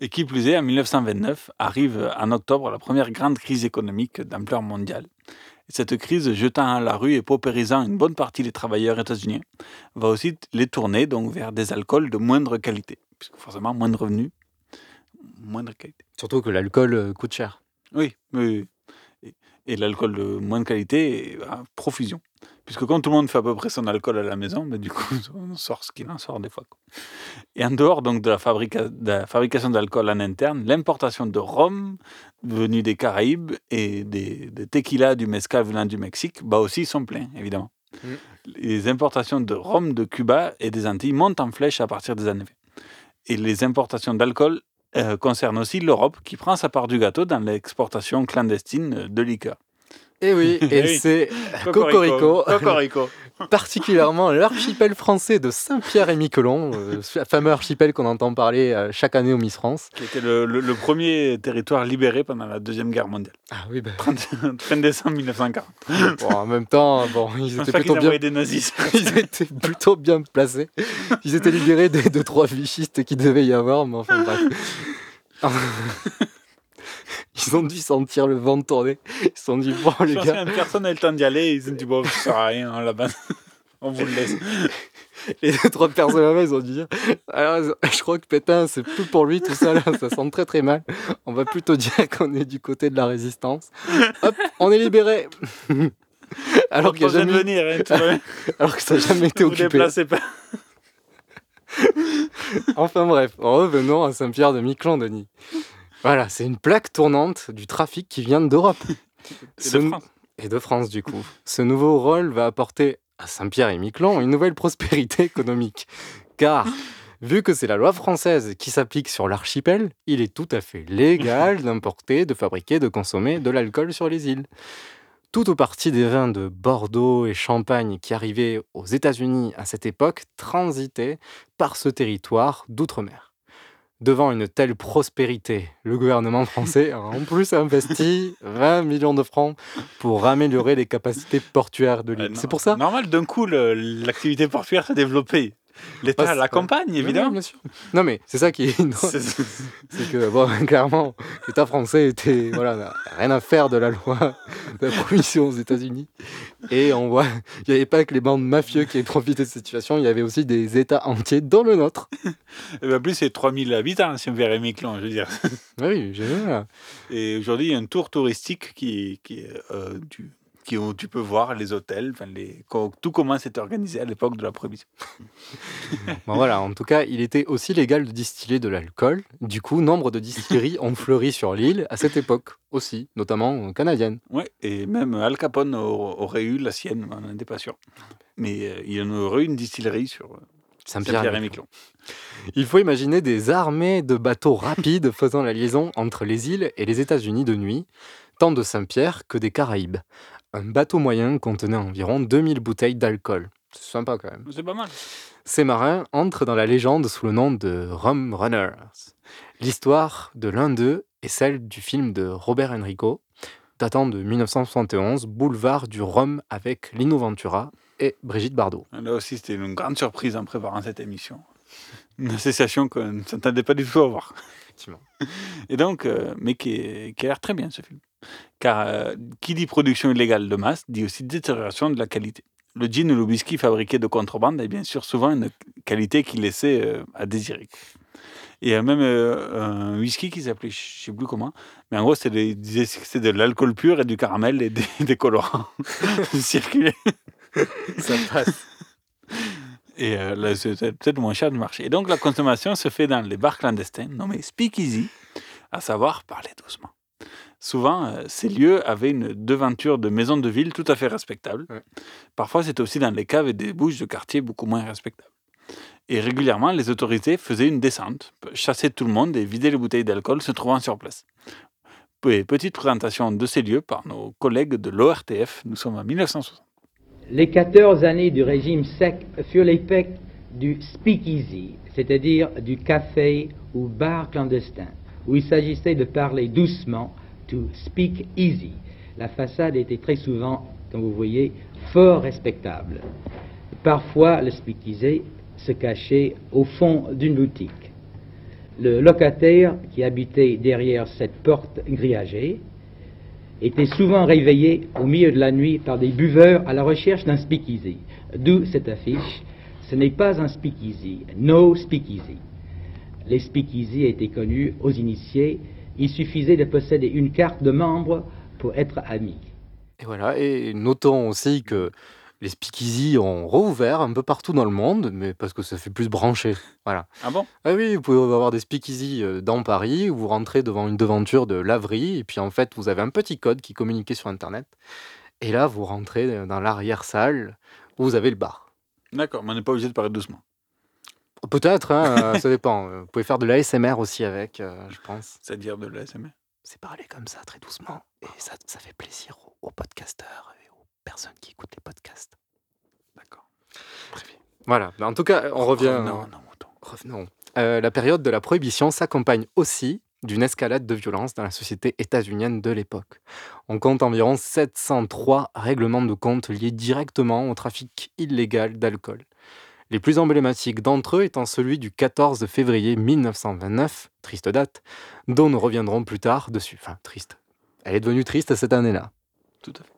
Et qui plus est, en 1929, arrive en octobre la première grande crise économique d'ampleur mondiale. Et cette crise, jetant à la rue et paupérisant une bonne partie des travailleurs états-uniens, va aussi les tourner donc vers des alcools de moindre qualité, puisque forcément moins de revenus, moindre qualité. Surtout que l'alcool euh, coûte cher. Oui, oui. Et, l'alcool de moindre qualité est à profusion. Puisque quand tout le monde fait à peu près son alcool à la maison, ben, du coup, on sort ce qu'il en sort des fois. quoi. Et en dehors donc de la, fabrica- de la fabrication d'alcool en interne, l'importation de rhum venu des Caraïbes et des, des tequilas du mezcal venant du Mexique bat aussi son plein, évidemment. Mm. Les importations de rhum de Cuba et des Antilles montent en flèche à partir des années 20. Et les importations d'alcool euh, concernent aussi l'Europe, qui prend sa part du gâteau dans l'exportation clandestine de liqueurs. Et oui, et Oui. c'est Cocorico. Cocorico, Cocorico. Particulièrement l'archipel français de Saint-Pierre et Miquelon, euh, ce fameux archipel qu'on entend parler euh, chaque année au Miss France. qui était le, le- le premier territoire libéré pendant la Deuxième Guerre mondiale. Ah oui, ben. fin décembre 1940. Bon, en même temps, bon, ils étaient plutôt bien. des nazis. Ils étaient plutôt bien placés. Ils étaient libérés des deux trois vichistes qui devaient y avoir, mais enfin bref. Ils ont dû sentir le vent tourner. Ils se sont dit bon les pense gars. que personne n'a eu le temps d'y aller. Ils ont dit bon, ça sert à rien hein, là-bas. On vous le laisse. Les deux, trois personnes là-bas, ils ont dû dire Alors, je crois que Pétain, c'est plus pour lui tout ça, là, ça sent très très mal. On va plutôt dire qu'on est du côté de la résistance. Hop, on est libéré Alors qu'il jamais... venir, hein. Alors que ça n'a jamais été Vous occupé. déplacez pas. Enfin bref, revenons à Saint-Pierre de Miquelon, Denis. Voilà, c'est une plaque tournante du trafic qui vient d'Europe. Et de France, du coup. Ce nouveau rôle va apporter à Saint-Pierre et Miquelon une nouvelle prospérité économique. Car, vu que c'est la loi française qui s'applique sur l'archipel, il est tout à fait légal d'importer, de fabriquer, de consommer de l'alcool sur les îles. Tout au parti des vins de Bordeaux et Champagne qui arrivaient aux États-Unis à cette époque transitaient par ce territoire d'outre-mer. Devant une telle prospérité, le gouvernement français a en plus investi 20 millions de francs pour améliorer les capacités portuaires de l'île. Euh, C'est pour ça Normal, d'un coup, l'activité portuaire s'est développée. L'État Bah, l'accompagne, Oui, évidemment. bien sûr. Non, mais c'est ça qui est. C'est- que, bon, clairement, l'État français était. Voilà, n'a rien à faire de la loi de la prohibition aux États-Unis. Et on voit, il n'y avait pas que les bandes mafieux qui avaient profité de cette situation, il y avait aussi des États entiers, dont le nôtre. Et bien, plus, c'est 3000 habitants, si on verrait Miquelon, je veux dire. Oui, génial. Et aujourd'hui, il y a un tour touristique qui, qui, est, euh, du- qui, où tu peux voir les hôtels, enfin, les, co- tout comment c'était organisé à l'époque de la prohibition. Bon, voilà, en tout cas, il était aussi légal de distiller de l'alcool. Du coup, nombre de distilleries ont fleuri sur l'île à cette époque aussi, notamment canadiennes. Ouais, et même Al Capone au- aurait eu la sienne, on n'en était pas sûr. Mais euh, il y en aurait eu une distillerie sur euh, Saint-Pierre Saint-Pierre et et Miquelon. Il faut imaginer des armées de bateaux rapides faisant la liaison entre les îles et les États-Unis de nuit, tant de Saint-Pierre que des Caraïbes. Un bateau moyen contenait environ 2000 bouteilles d'alcool. C'est sympa quand même. C'est pas mal. Ces marins entrent dans la légende sous le nom de Rum Runners. L'histoire de l'un d'eux est celle du film de Robert Enrico, datant de 1971, Boulevard du Rhum avec Lino Ventura et Brigitte Bardot. Là aussi, c'était une grande surprise en préparant cette émission. Une association qu'on ne s'attendait pas du tout à voir. Effectivement. Et donc, euh, mais qui, est- qui a l'air très bien ce film. Car euh, qui dit production illégale de masse dit aussi détérioration de la qualité. Le gin ou le whisky fabriqué de contrebande est bien sûr souvent une qualité qui laissait euh, à désirer. Il y a même euh, un whisky qui s'appelait, je ne sais plus comment, mais en gros, c'était de l'alcool pur et du caramel et des, des colorants circulaient. Ça passe. Et euh, là, c'est peut-être moins cher du marché. Et donc, la consommation se fait dans les bars clandestins nommés speakeasy, à savoir parler doucement. Souvent, euh, ces lieux avaient une devanture de maison de ville tout à fait respectable. Parfois, c'était aussi dans les caves et des bouches de quartier beaucoup moins respectables. Et régulièrement, les autorités faisaient une descente, chassaient tout le monde et vidaient les bouteilles d'alcool se trouvant sur place. Et petite présentation de ces lieux par nos collègues de l'ORTF. Nous sommes en 1960. Les 14 années du régime sec furent l'époque du speakeasy, c'est-à-dire du café ou bar clandestin, où il s'agissait de parler doucement, to speak easy. La façade était très souvent, comme vous voyez, fort respectable. Parfois, le speakeasy se cachait au fond d'une boutique. Le locataire qui habitait derrière cette porte grillagée était souvent réveillé au milieu de la nuit par des buveurs à la recherche d'un speakeasy. D'où cette affiche. Ce n'est pas un speakeasy, no speakeasy. Les speakeasy étaient connus aux initiés. Il suffisait de posséder une carte de membre pour être ami. Et voilà, et notons aussi que les speakeasy ont rouvert un peu partout dans le monde, mais parce que ça fait plus branché. Voilà. Ah bon? Ah oui, vous pouvez avoir des speakeasy euh, dans Paris, où vous rentrez devant une devanture de laverie, et puis en fait, vous avez un petit code qui communiquait sur Internet. Et là, vous rentrez dans l'arrière-salle, où vous avez le bar. D'accord, mais on n'est pas obligé de parler doucement. Peut-être, hein, euh, ça dépend. Vous pouvez faire de l'ASMR aussi avec, euh, je pense. C'est-à-dire de l'ASMR C'est parler comme ça, très doucement. Et ça, ça fait plaisir aux, aux podcasteurs et aux personnes qui écoutent les podcasts. D'accord. Voilà, Mais en tout cas, on revient. Revenons à nos Revenons. Euh, la période de la prohibition s'accompagne aussi d'une escalade de violence dans la société états-unienne de l'époque. On compte environ 703 règlements de compte liés directement au trafic illégal d'alcool. Les plus emblématiques d'entre eux étant celui du 14 février 1929, triste date, dont nous reviendrons plus tard dessus. Enfin, triste. Elle est devenue triste cette année-là. Tout à fait.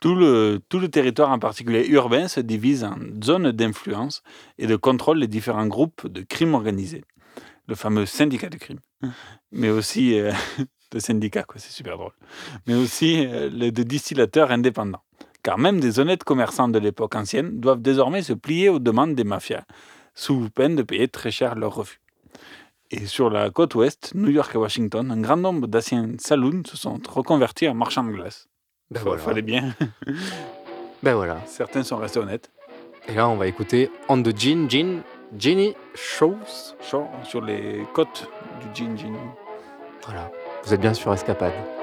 Tout le, tout le territoire, en particulier urbain, se divise en zones d'influence et de contrôle des différents groupes de crimes organisés. Le fameux syndicat de crime. Mais aussi, euh, de syndicat, quoi, c'est super drôle. Mais aussi euh, le de distillateurs indépendants. Car même des honnêtes commerçants de l'époque ancienne doivent désormais se plier aux demandes des mafias, sous peine de payer très cher leur refus. Et sur la côte ouest, New York et Washington, un grand nombre d'anciens saloons se sont reconvertis en marchands de glace. Ben voilà. Fallait bien. Ben voilà. Certains sont restés honnêtes. Et là, on va écouter On the Gin Gin Ginny Shows. Show sur les côtes du Gin Gin. Voilà. Vous êtes bien sur Escapade.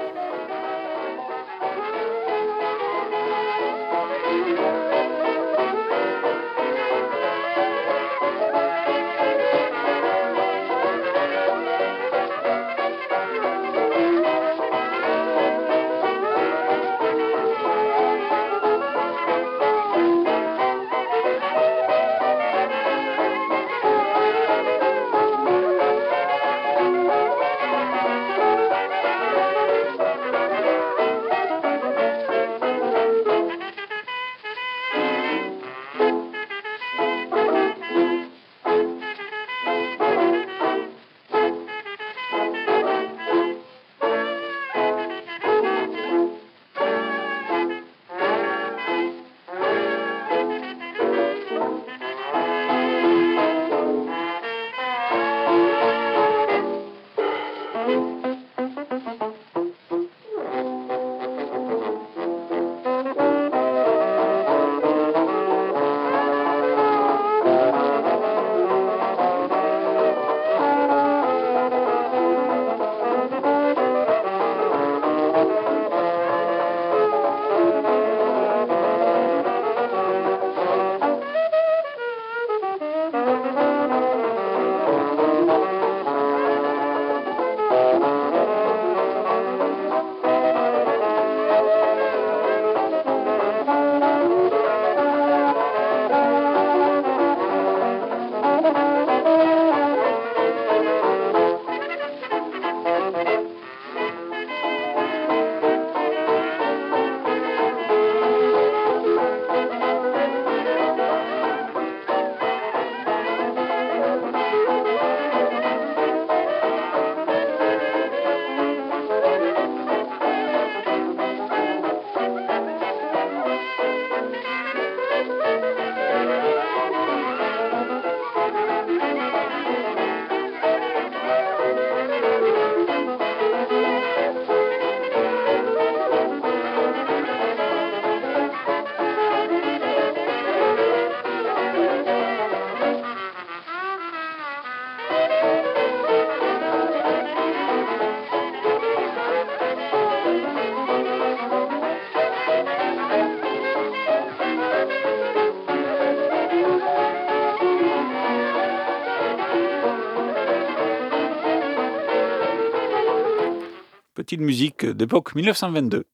Petite musique d'époque 1922.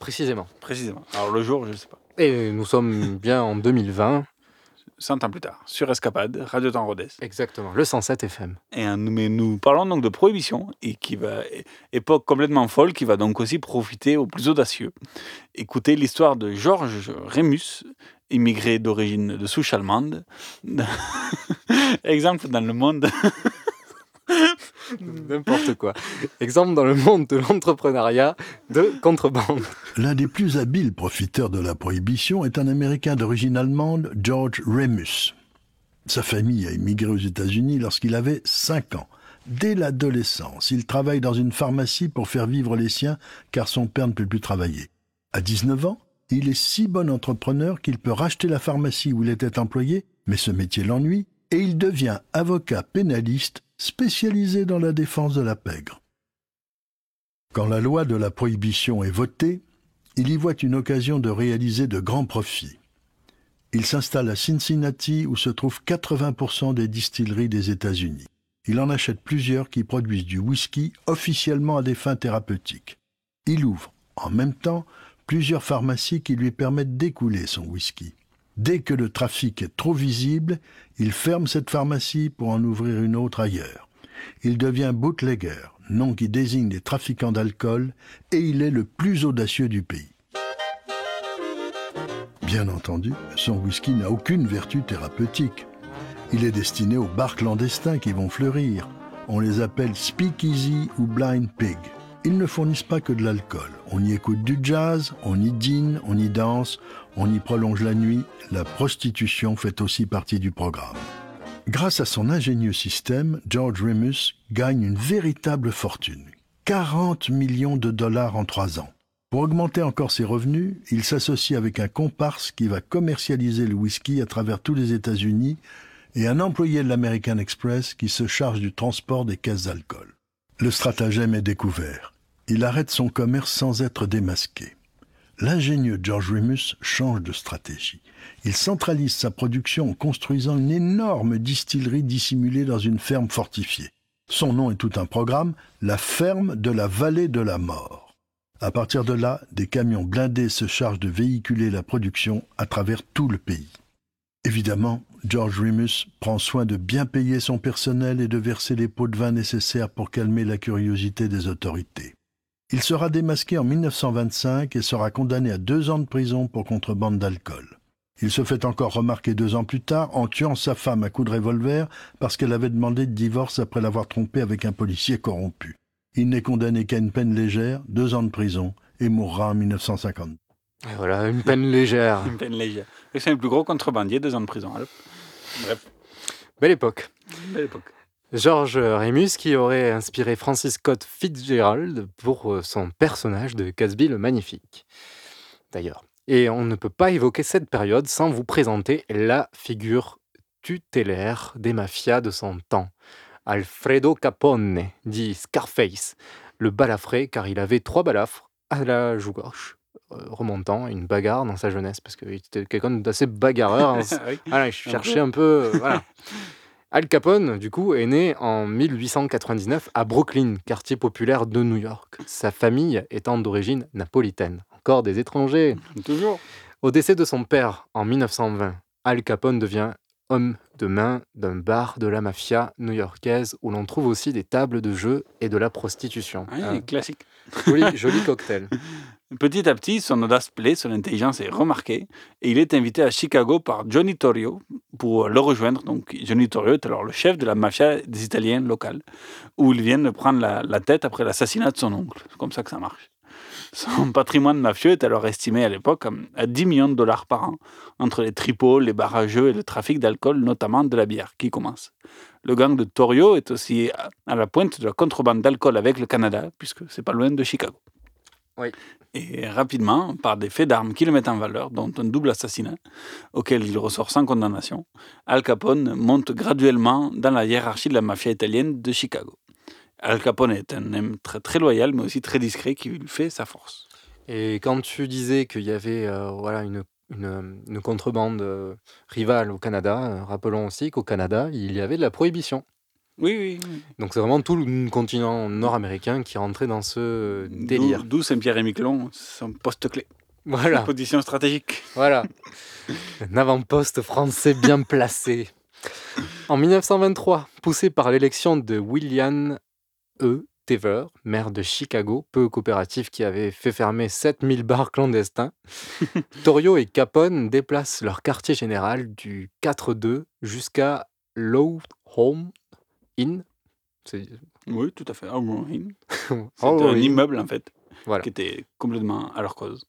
Précisément. Précisément. Alors le jour, je ne sais pas. Et nous sommes bien en 2020. 100 ans plus tard, sur Escapade, Radio Temps Rodez. Exactement, le 107 FM. Et mais nous parlons donc de prohibition, et qui va, époque complètement folle, qui va donc aussi profiter aux plus audacieux. Écoutez l'histoire de Georges Rémus, immigré d'origine de souche allemande. Exemple dans le monde. N'importe quoi. Exemple dans le monde de l'entrepreneuriat de contrebande. L'un des plus habiles profiteurs de la prohibition est un Américain d'origine allemande, George Remus. Sa famille a immigré aux États-Unis lorsqu'il avait 5 ans. Dès l'adolescence, il travaille dans une pharmacie pour faire vivre les siens car son père ne peut plus travailler. À 19 ans, il est si bon entrepreneur qu'il peut racheter la pharmacie où il était employé, mais ce métier l'ennuie, et il devient avocat pénaliste spécialisé dans la défense de la pègre. Quand la loi de la prohibition est votée, il y voit une occasion de réaliser de grands profits. Il s'installe à Cincinnati où se trouvent 80% des distilleries des États-Unis. Il en achète plusieurs qui produisent du whisky officiellement à des fins thérapeutiques. Il ouvre, en même temps, plusieurs pharmacies qui lui permettent d'écouler son whisky. Dès que le trafic est trop visible, il ferme cette pharmacie pour en ouvrir une autre ailleurs. Il devient bootlegger, nom qui désigne les trafiquants d'alcool, et il est le plus audacieux du pays. Bien entendu, son whisky n'a aucune vertu thérapeutique. Il est destiné aux bars clandestins qui vont fleurir. On les appelle speakeasy ou blind pig. Ils ne fournissent pas que de l'alcool. On y écoute du jazz, on y dîne, on y danse, on y prolonge la nuit. La prostitution fait aussi partie du programme. Grâce à son ingénieux système, George Remus gagne une véritable fortune. 40 millions de dollars en trois ans. Pour augmenter encore ses revenus, il s'associe avec un comparse qui va commercialiser le whisky à travers tous les États-Unis et un employé de l'American Express qui se charge du transport des caisses d'alcool. Le stratagème est découvert. Il arrête son commerce sans être démasqué. L'ingénieux George Remus change de stratégie. Il centralise sa production en construisant une énorme distillerie dissimulée dans une ferme fortifiée. Son nom est tout un programme, la ferme de la vallée de la mort. À partir de là, des camions blindés se chargent de véhiculer la production à travers tout le pays. Évidemment, George Remus prend soin de bien payer son personnel et de verser les pots de vin nécessaires pour calmer la curiosité des autorités. Il sera démasqué en 1925 et sera condamné à deux ans de prison pour contrebande d'alcool. Il se fait encore remarquer deux ans plus tard en tuant sa femme à coups de revolver parce qu'elle avait demandé de divorce après l'avoir trompé avec un policier corrompu. Il n'est condamné qu'à une peine légère, deux ans de prison, et mourra en 1950. Et voilà, une peine légère. une peine légère. Et c'est le plus gros contrebandier, deux ans de prison. Bref. Belle époque. Belle époque. George Remus qui aurait inspiré Francis Scott Fitzgerald pour euh, son personnage de Casby le Magnifique. D'ailleurs. Et on ne peut pas évoquer cette période sans vous présenter la figure tutélaire des mafias de son temps. Alfredo Capone, dit Scarface, le balafré car il avait trois balafres à la joue gauche euh, remontant une bagarre dans sa jeunesse, parce qu'il était quelqu'un d'assez bagarreur. Hein. voilà, je cherchais un peu. Euh, voilà. Al Capone, du coup, est né en 1899 à Brooklyn, quartier populaire de New York. Sa famille étant d'origine napolitaine. Encore des étrangers. Toujours. Au décès de son père en 1920, Al Capone devient homme de main d'un bar de la mafia new-yorkaise où l'on trouve aussi des tables de jeu et de la prostitution. Ah, classique. Joli, joli cocktail. Petit à petit, son audace plaît, son intelligence est remarquée, et il est invité à Chicago par Johnny Torrio pour le rejoindre. Donc, Johnny Torrio est alors le chef de la mafia des Italiens locales, où ils viennent prendre la, la tête après l'assassinat de son oncle. C'est comme ça que ça marche. Son patrimoine mafieux est alors estimé à l'époque à 10 millions de dollars par an, entre les tripots, les barrageux et le trafic d'alcool, notamment de la bière, qui commence. Le gang de Torrio est aussi à la pointe de la contrebande d'alcool avec le Canada, puisque c'est pas loin de Chicago. Oui. Et rapidement, par des faits d'armes qui le mettent en valeur, dont un double assassinat, auquel il ressort sans condamnation, Al Capone monte graduellement dans la hiérarchie de la mafia italienne de Chicago. Al Capone est un homme très, loyal, mais aussi très discret, qui lui fait sa force. Et quand tu disais qu'il y avait euh, voilà, une contrebande euh, rivale au Canada, euh, rappelons aussi qu'au Canada, il y avait de la prohibition. Oui, oui. oui. Donc c'est vraiment tout le continent nord-américain qui est rentré dans ce délire. D'où Saint-Pierre et Miquelon, son poste clé. Voilà. Position stratégique. Voilà. Un avant-poste français bien placé. En 1923, poussé par l'élection de William E. Tever, maire de Chicago, peu coopératif qui avait fait fermer 7000 bars clandestins, Torio et Capone déplacent leur quartier général du 4-2 jusqu'à Low Home Inn. Oui, tout à fait. Home Inn. Oh, C'était un immeuble, en fait, Voilà. qui était complètement à leur cause.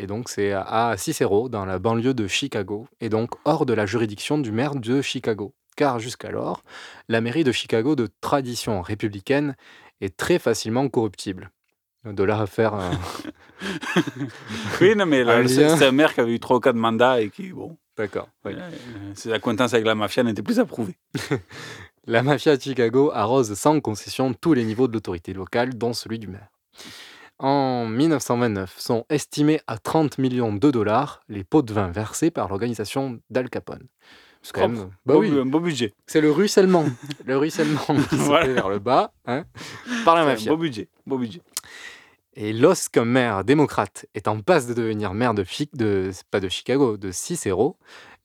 Et donc c'est à Cicero, dans la banlieue de Chicago, et donc hors de la juridiction du maire de Chicago. Car jusqu'alors, la mairie de Chicago, de tradition républicaine, est très facilement corruptible. De là à faire un... Oui, non, mais c'est c'est un maire qui avait eu trois ou quatre mandats et qui, bon, D'accord. oui. euh, ses acquaintances avec la mafia n'étaient plus approuvées. La mafia de Chicago arrose sans concession tous les niveaux de l'autorité locale, dont celui du maire. En 1929, sont estimés à 30 millions de dollars les pots de vin versés par l'organisation d'Al Capone. C'est quand même... Bah oui, Un beau budget. c'est le ruissellement. le ruissellement qui se Voilà. fait vers le bas hein, par la C'est un mafia. beau budget. Beau budget. Et lorsqu'un maire démocrate est en passe de devenir maire de, Chi- de pas de Chicago, de Cicero,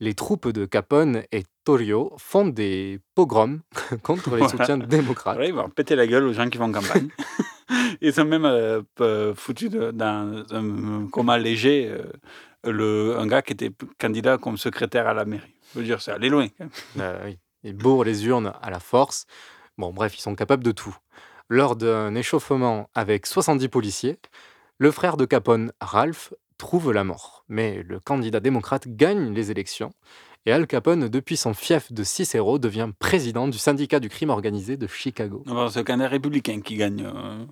les troupes de Capone et Torrio font des pogroms contre les Voilà. soutiens démocrates. Ils vont péter la gueule aux gens qui vont en campagne. Ils sont même euh, foutus de- dans un coma léger euh, le, un gars qui était candidat comme secrétaire à la mairie. Je veux dire, c'est aller loin. Bah oui. Ils bourrent les urnes à la force. Bon, bref, ils sont capables de tout. Lors d'un échauffement avec 70 policiers, le frère de Capone, Ralph, trouve la mort. Mais le candidat démocrate gagne les élections et Al Capone, depuis son fief de Cicero, devient président du syndicat du crime organisé de Chicago. Non, bon, C'est des républicain qui gagne euh,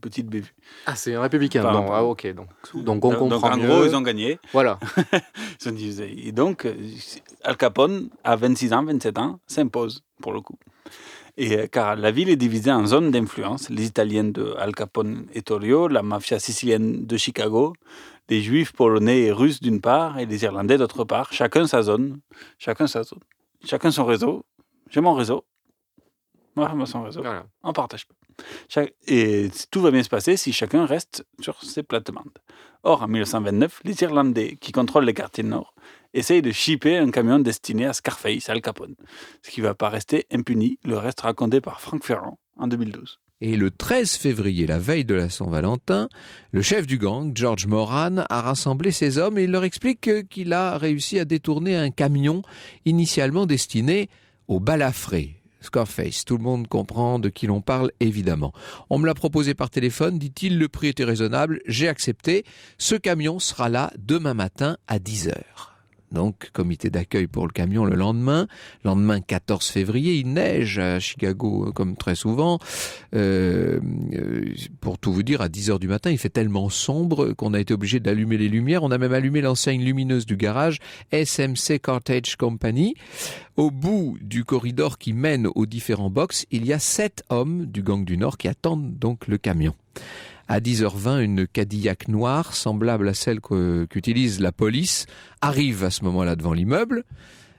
petite bévue. Ah, c'est un républicain. Pardon. ah, ok. Donc, donc on Donc, comprend en mieux. gros, ils ont gagné. Voilà. Et donc, euh, Al Capone, à 26 ans, 27 ans, s'impose, pour le coup. Et, euh, car la ville est divisée en zones d'influence. Les Italiens de Al Capone et Torrio, la mafia sicilienne de Chicago, les Juifs polonais et russes d'une part, et les Irlandais d'autre part. Chacun sa zone. Chacun sa zone. Chacun son réseau. J'ai mon réseau. Moi, moi, son réseau. Voilà. On partage pas. Et tout va bien se passer si chacun reste sur ses plates-bandes. Or, en 1929, les Irlandais, qui contrôlent les quartiers nord, essayent de chipper un camion destiné à Scarface, Al Capone. Ce qui ne va pas rester impuni, le reste raconté par Franck Ferrand en 2012. Et le 13 février, la veille de la Saint-Valentin, le chef du gang, George Moran, a rassemblé ses hommes et il leur explique qu'il a réussi à détourner un camion initialement destiné au balafré. Scarface, tout le monde comprend de qui l'on parle évidemment. On me l'a proposé par téléphone, dit-il, le prix était raisonnable, j'ai accepté. Ce camion sera là demain matin à 10 heures. Donc, comité d'accueil pour le camion le lendemain. Lendemain 14 février, il neige à Chicago euh, comme très souvent. Euh, euh, pour tout vous dire, à 10 heures du matin, il fait tellement sombre qu'on a été obligé d'allumer les lumières. On a même allumé l'enseigne lumineuse du garage SMC Cartage Company. Au bout du corridor qui mène aux différents box, il y a sept hommes du gang du Nord qui attendent donc le camion. À 10h20, une Cadillac noire, semblable à celle qu'utilise la police, arrive à ce moment-là devant l'immeuble.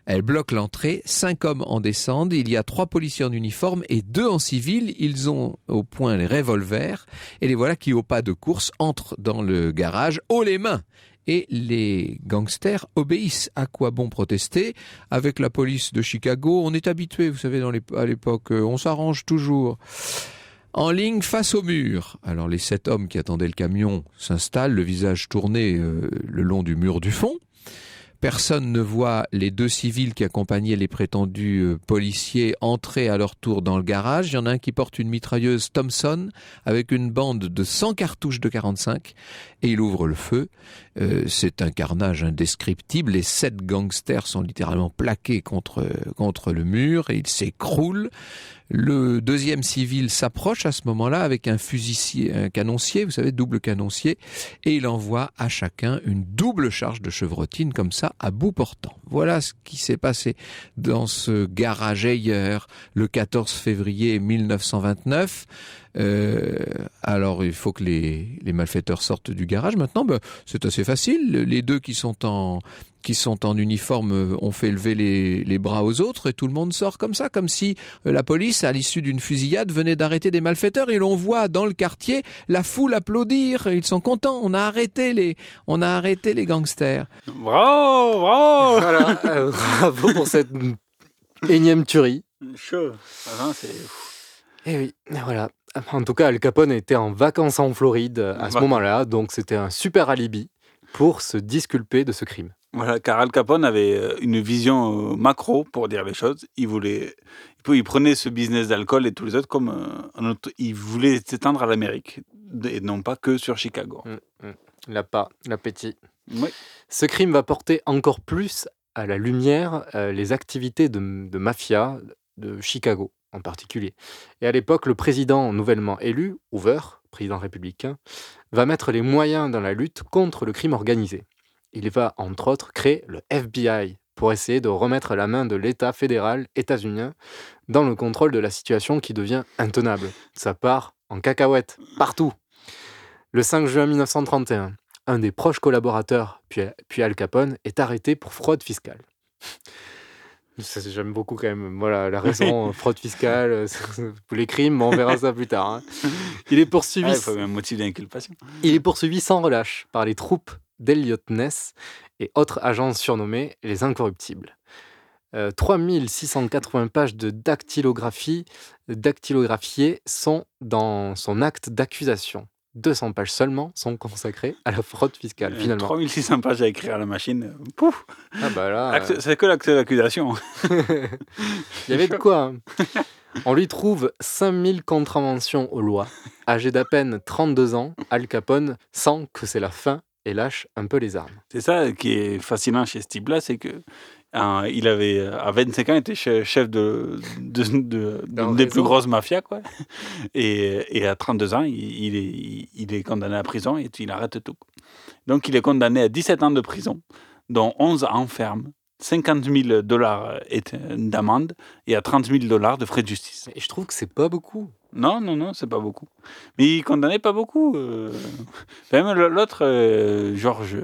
Elle bloque l'entrée, cinq hommes en descendent, il y a trois policiers en uniforme et deux en civil, ils ont au point les revolvers, et les voilà qui au pas de course entrent dans le garage, haut les mains et les gangsters obéissent. À quoi bon protester? Avec la police de Chicago, on est habitué, vous savez, à l'époque, euh, on s'arrange toujours. En ligne face au mur. Alors les sept hommes qui attendaient le camion s'installent, le visage tourné euh, le long du mur du fond. Personne ne voit les deux civils qui accompagnaient les prétendus euh, policiers entrer à leur tour dans le garage. Il y en a un qui porte une mitrailleuse Thompson avec une bande de 100 cartouches de 45 et il ouvre le feu. Euh, c'est un carnage indescriptible. Les sept gangsters sont littéralement plaqués contre, contre le mur et ils s'écroulent. Le deuxième civil s'approche à ce moment-là avec un fusicier, un canoncier, vous savez, double canoncier, et il envoie à chacun une double charge de chevrotine comme ça à bout portant. Voilà ce qui s'est passé dans ce garage ailleurs le 14 février 1929. Euh, alors, il faut que les, les malfaiteurs sortent du garage. Maintenant, ben, c'est assez facile. Les deux qui sont en qui sont en uniforme euh, ont fait lever les, les, bras aux autres et tout le monde sort comme ça, comme si euh, la police, à l'issue d'une fusillade, venait d'arrêter des malfaiteurs et l'on voit dans le quartier la foule applaudir. Ils sont contents. On a arrêté les, on a arrêté les gangsters. Bravo, bravo. Voilà, euh, bravo pour cette énième tuerie. Chaud. Ah, c'est. Et oui, voilà. En tout cas, Al Capone était en vacances en Floride à ce moment-là, donc c'était un super alibi pour se disculper de ce crime. Voilà, car Al Capone avait euh, une vision euh, macro pour dire les choses. Il voulait, il prenait ce business d'alcool et tous les autres comme euh, un autre, il voulait s'étendre à l'Amérique et non pas que sur Chicago. Mmh, mmh. L'appât, l'appétit. Oui. Ce crime va porter encore plus à la lumière les activités de, de mafia de Chicago en particulier. Et à l'époque, le président nouvellement élu, Hoover, président républicain, va mettre les moyens dans la lutte contre le crime organisé il va entre autres créer le FBI pour essayer de remettre la main de l'État fédéral états-unien dans le contrôle de la situation qui devient intenable. Ça part en cacahuète, partout. Le 5 juin 1931, un des proches collaborateurs, puis, Al Capone, est arrêté pour fraude fiscale. J'aime beaucoup quand même voilà, la raison, fraude fiscale, pour les crimes, mais on verra ça plus tard. Hein. Il est poursuivi. Ah, il faut motif d'inculpation. Il est poursuivi sans relâche par les troupes d'Elliot Ness et autres agents surnommés les Incorruptibles. 3680 euh, pages de dactylographie dactylographiées sont dans son acte d'accusation. 200 pages seulement sont consacrées à la fraude fiscale, finalement. 3600 pages à écrire à la machine, euh, pouf ah bah là, euh, C'est que l'acte d'accusation. Il y avait de quoi. Hein. On lui trouve 5000 contraventions aux lois. Âgé d'à peine 32 ans, Al Capone sent que c'est la fin et lâche un peu les armes. C'est ça qui est fascinant chez ce type-là, c'est que hein, il avait à 25 ans il était chef de, de, des plus grosses mafias quoi. Et, et, à 32 ans, il, est, il est condamné à prison et il arrête tout. Donc il est condamné à 17 ans de prison, dont 11 ans ferme. 50 000 dollars d'amende et à 30 000 dollars de frais de justice. Et je trouve que c'est pas beaucoup. Non, non, non, c'est pas beaucoup. Mais il condamnait pas beaucoup. Euh... Même l'autre, euh, Georges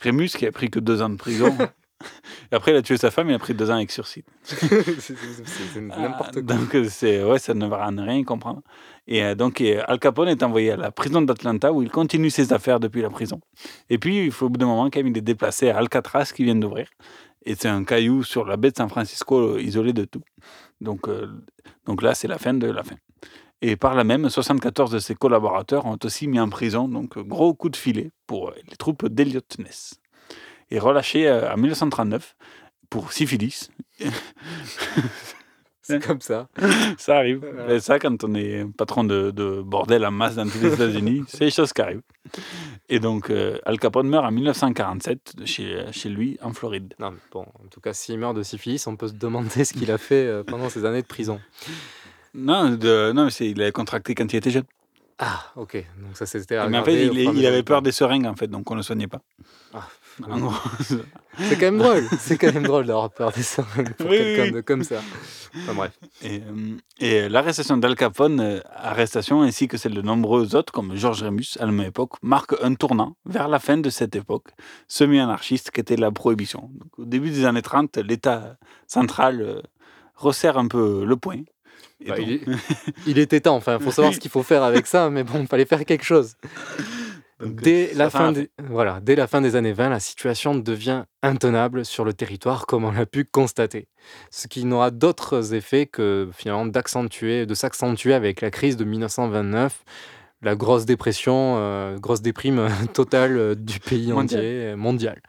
Rémus, qui a pris que deux ans de prison. Et après, il a tué sa femme, il a pris deux ans avec sursis. c'est n'importe quoi. donc, c'est, ouais, ça ne va rien comprendre. Et euh, donc, Al Capone est envoyé à la prison d'Atlanta où il continue ses affaires depuis la prison. Et puis, il faut au bout d'un moment, quand même, il est déplacé à Alcatraz qui vient d'ouvrir. Et c'est un caillou sur la baie de San Francisco, isolé de tout. Donc, euh, donc là, c'est la fin de la fin. Et par là même, 74 de ses collaborateurs ont aussi mis en prison, donc gros coup de filet pour les troupes d'Eliot Ness. Et relâché euh, en 1939 pour syphilis. C'est comme ça. Ça arrive. Et ça, quand on est patron de, bordel en masse dans tous les États-Unis, c'est les choses qui arrivent. Et donc, euh, Al Capone meurt en 1947 chez, chez lui, en Floride. Non, bon, en tout cas, s'il meurt de syphilis, on peut se demander ce qu'il a fait euh, pendant ses années de prison. Non, de, non il a contracté quand il était jeune. Ah, ok. Donc ça c'était. Mais en fait, il, il avait peur des seringues, en fait, donc on ne le soignait pas. Ah, c'est quand même drôle. C'est quand même drôle d'avoir peur des seringues pour quelqu'un de comme ça. Enfin, bref. Et, euh, et l'arrestation d'Al Capone, euh, arrestation ainsi que celle de nombreux autres, comme Georges Rémus, à la même époque, marque un tournant vers la fin de cette époque semi-anarchiste qu'était la prohibition. Donc, au début des années 30, l'État central euh, resserre un peu le point bah, il, était temps, enfin, il faut savoir ce qu'il faut faire avec ça, mais bon, il fallait faire quelque chose. Dès, la fin des, voilà, dès la fin des années 20, la situation devient intenable sur le territoire, comme on l'a pu constater. Ce qui n'aura d'autres effets que finalement d'accentuer, de s'accentuer avec la crise de 1929, la grosse dépression, euh, grosse déprime totale euh, du pays entier, mondial.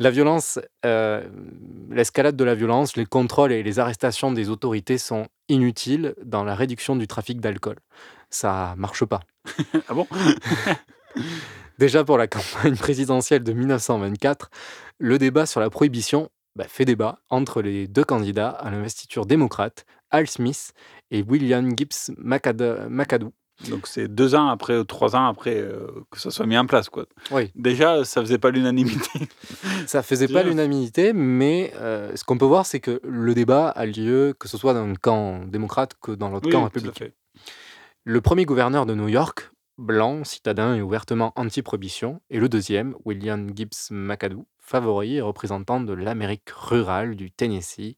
La violence, euh, l'escalade de la violence, les contrôles et les arrestations des autorités sont inutiles dans la réduction du trafic d'alcool. Ça marche pas. ah bon? Déjà pour la campagne présidentielle de 1924, le débat sur la prohibition bah, fait débat entre les deux candidats à l'investiture démocrate, Al Smith et William Gibbs McAdoo. Donc c'est deux ans après ou trois ans après euh, que ça soit mis en place. Quoi. Oui. Déjà, ça faisait pas l'unanimité. ça faisait pas l'unanimité, mais euh, ce qu'on peut voir, c'est que le débat a lieu, que ce soit dans le camp démocrate que dans l'autre camp républicain. Le premier gouverneur de New York, blanc, citadin et ouvertement anti-prohibition, et le deuxième, William Gibbs McAdoo, favori et représentant de l'Amérique rurale du Tennessee,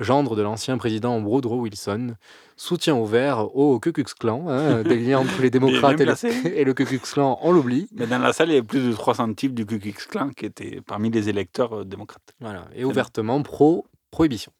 gendre de l'ancien président Woodrow Wilson, soutien ouvert au Ku Klux Klan, hein, des liens entre les démocrates et le, et le Ku Klux Klan, on l'oublie. Mais dans la salle, il y avait plus de 300 types du Ku Klux Klan qui étaient parmi les électeurs euh, démocrates. Voilà, et ouvertement pro-prohibition.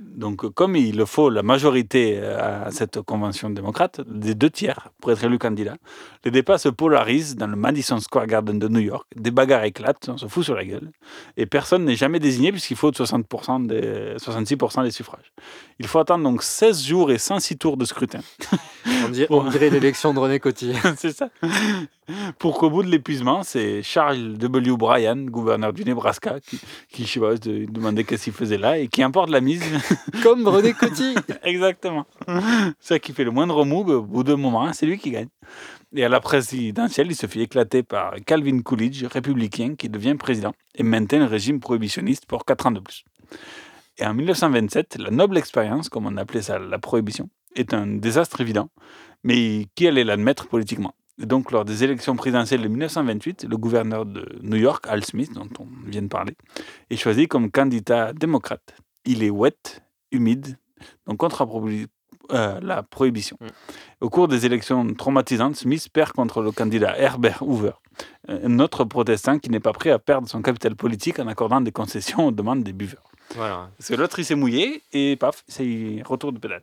Donc, comme il faut la majorité euh, à cette convention démocrate, des deux tiers pour être élu candidat, les débats se polarisent dans le Madison Square Garden de New York. Des bagarres éclatent, on se fout sur la gueule. Et personne n'est jamais désigné puisqu'il faut 60% des, 66% des suffrages. Il faut attendre donc 16 jours et 106 tours de scrutin. On dirait, on dirait l'élection de René Coty. c'est ça. Pour qu'au bout de l'épuisement, c'est Charles W. Bryan, gouverneur du Nebraska, qui, qui je sais pas, demandait qu'est-ce qu'il faisait là et qui emporte la mise. Comme René Coty. Exactement. C'est qui fait le moindre move au bout d'un moment, c'est lui qui gagne. Et à la présidentielle, il se fait éclater par Calvin Coolidge, républicain, qui devient président et maintient le régime prohibitionniste pour 4 ans de plus. Et en 1927, la noble expérience, comme on appelait ça la prohibition, est un désastre évident, mais qui allait l'admettre politiquement? Et donc, lors des élections présidentielles de 1928, le gouverneur de New York, Al Smith, dont on vient de parler, est choisi comme candidat démocrate. Il est wet, humide, donc contre euh, la prohibition. Mm. Au cours des élections traumatisantes, Smith perd contre le candidat Herbert Hoover, un autre protestant qui n'est pas prêt à perdre son capital politique en accordant des concessions aux demandes des buveurs. Voilà. Parce que l'autre, il s'est mouillé et paf, c'est retour de pédale.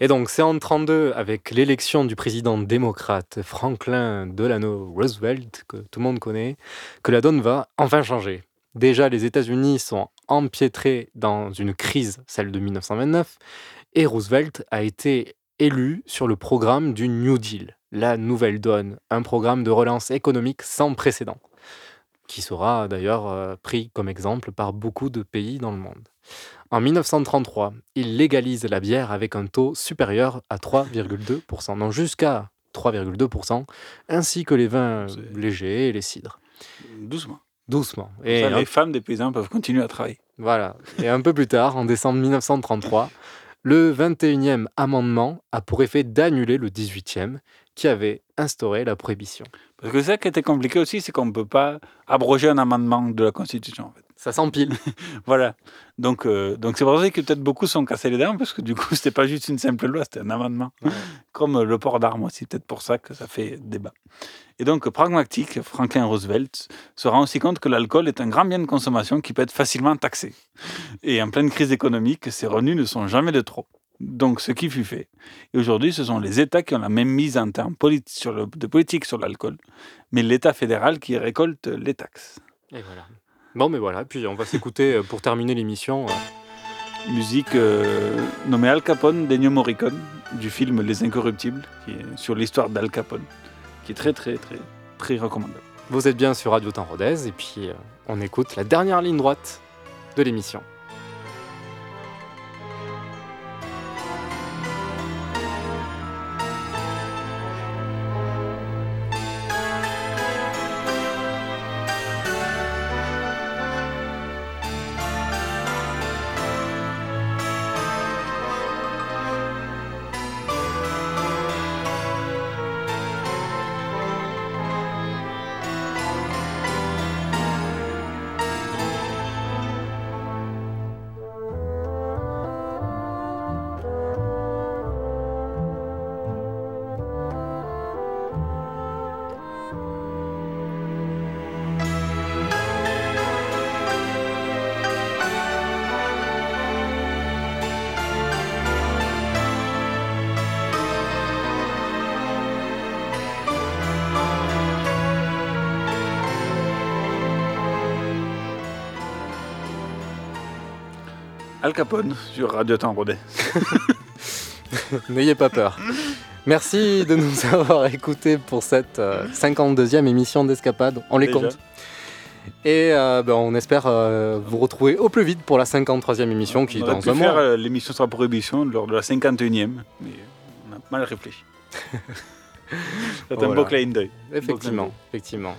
Et donc, c'est en 1932, avec l'élection du président démocrate Franklin Delano Roosevelt, que tout le monde connaît, que la donne va enfin changer. Déjà, les États-Unis sont empiétrés dans une crise, celle de 1929, et Roosevelt a été élu sur le programme du New Deal, la nouvelle donne, un programme de relance économique sans précédent, qui sera d'ailleurs euh, pris comme exemple par beaucoup de pays dans le monde. En 1933, il légalise la bière avec un taux supérieur à 3,2%, non jusqu'à 3,2%, ainsi que les vins légers et les cidres. Doucement. Doucement. Et les femmes des paysans peuvent continuer à travailler. Voilà. Et un peu plus tard, en décembre 1933, le 21e amendement a pour effet d'annuler le 18e qui avait instauré la prohibition. Parce que ça qui était compliqué aussi, c'est qu'on ne peut pas abroger un amendement de la Constitution. En fait. Ça s'empile. voilà. Donc, euh, donc c'est pour ça que peut-être beaucoup sont cassés les dents, parce que du coup, c'était pas juste une simple loi, c'était un amendement. Comme euh, le port d'armes aussi, peut-être pour ça que ça fait débat. Et donc, pragmatique, Franklin Roosevelt se rend aussi compte que l'alcool est un grand bien de consommation qui peut être facilement taxé. Et en pleine crise économique, ses revenus ne sont jamais de trop. Donc, ce qui fut fait. Et aujourd'hui, ce sont les États qui ont la même mise en termes sur le, de politique sur l'alcool, mais l'État fédéral qui récolte les taxes. Et voilà. Bon, mais voilà, puis on va s'écouter euh, pour terminer l'émission. Euh, Musique euh, nommée Al Capone d'Ennio Morricone, du film Les Incorruptibles, qui est sur l'histoire d'Al Capone, qui est très, très, très, très recommandable. Vous êtes bien sur Radio Temps Rodez, et puis on écoute la dernière ligne droite de l'émission. Capone sur Radio Temps N'ayez pas peur. Merci de nous avoir écoutés pour cette 52e euh, émission d'Escapade. On les compte. Et euh, ben, on espère euh, vous retrouver au plus vite pour la 53e émission qui on dans pu un faire mois. l'émission sur la prohibition lors de la 51e, mais on a mal réfléchi. C'est un beau clin d'œil. Effectivement, effectivement.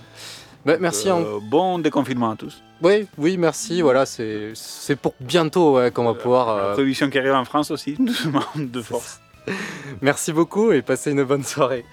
Ben, merci. Euh, en- Bon déconfinement à tous. Oui, oui, merci. Voilà, c'est c'est pour bientôt ouais, qu'on va pouvoir. La euh, prohibition qui arrive en France aussi, doucement, de force. Merci beaucoup et passez une bonne soirée.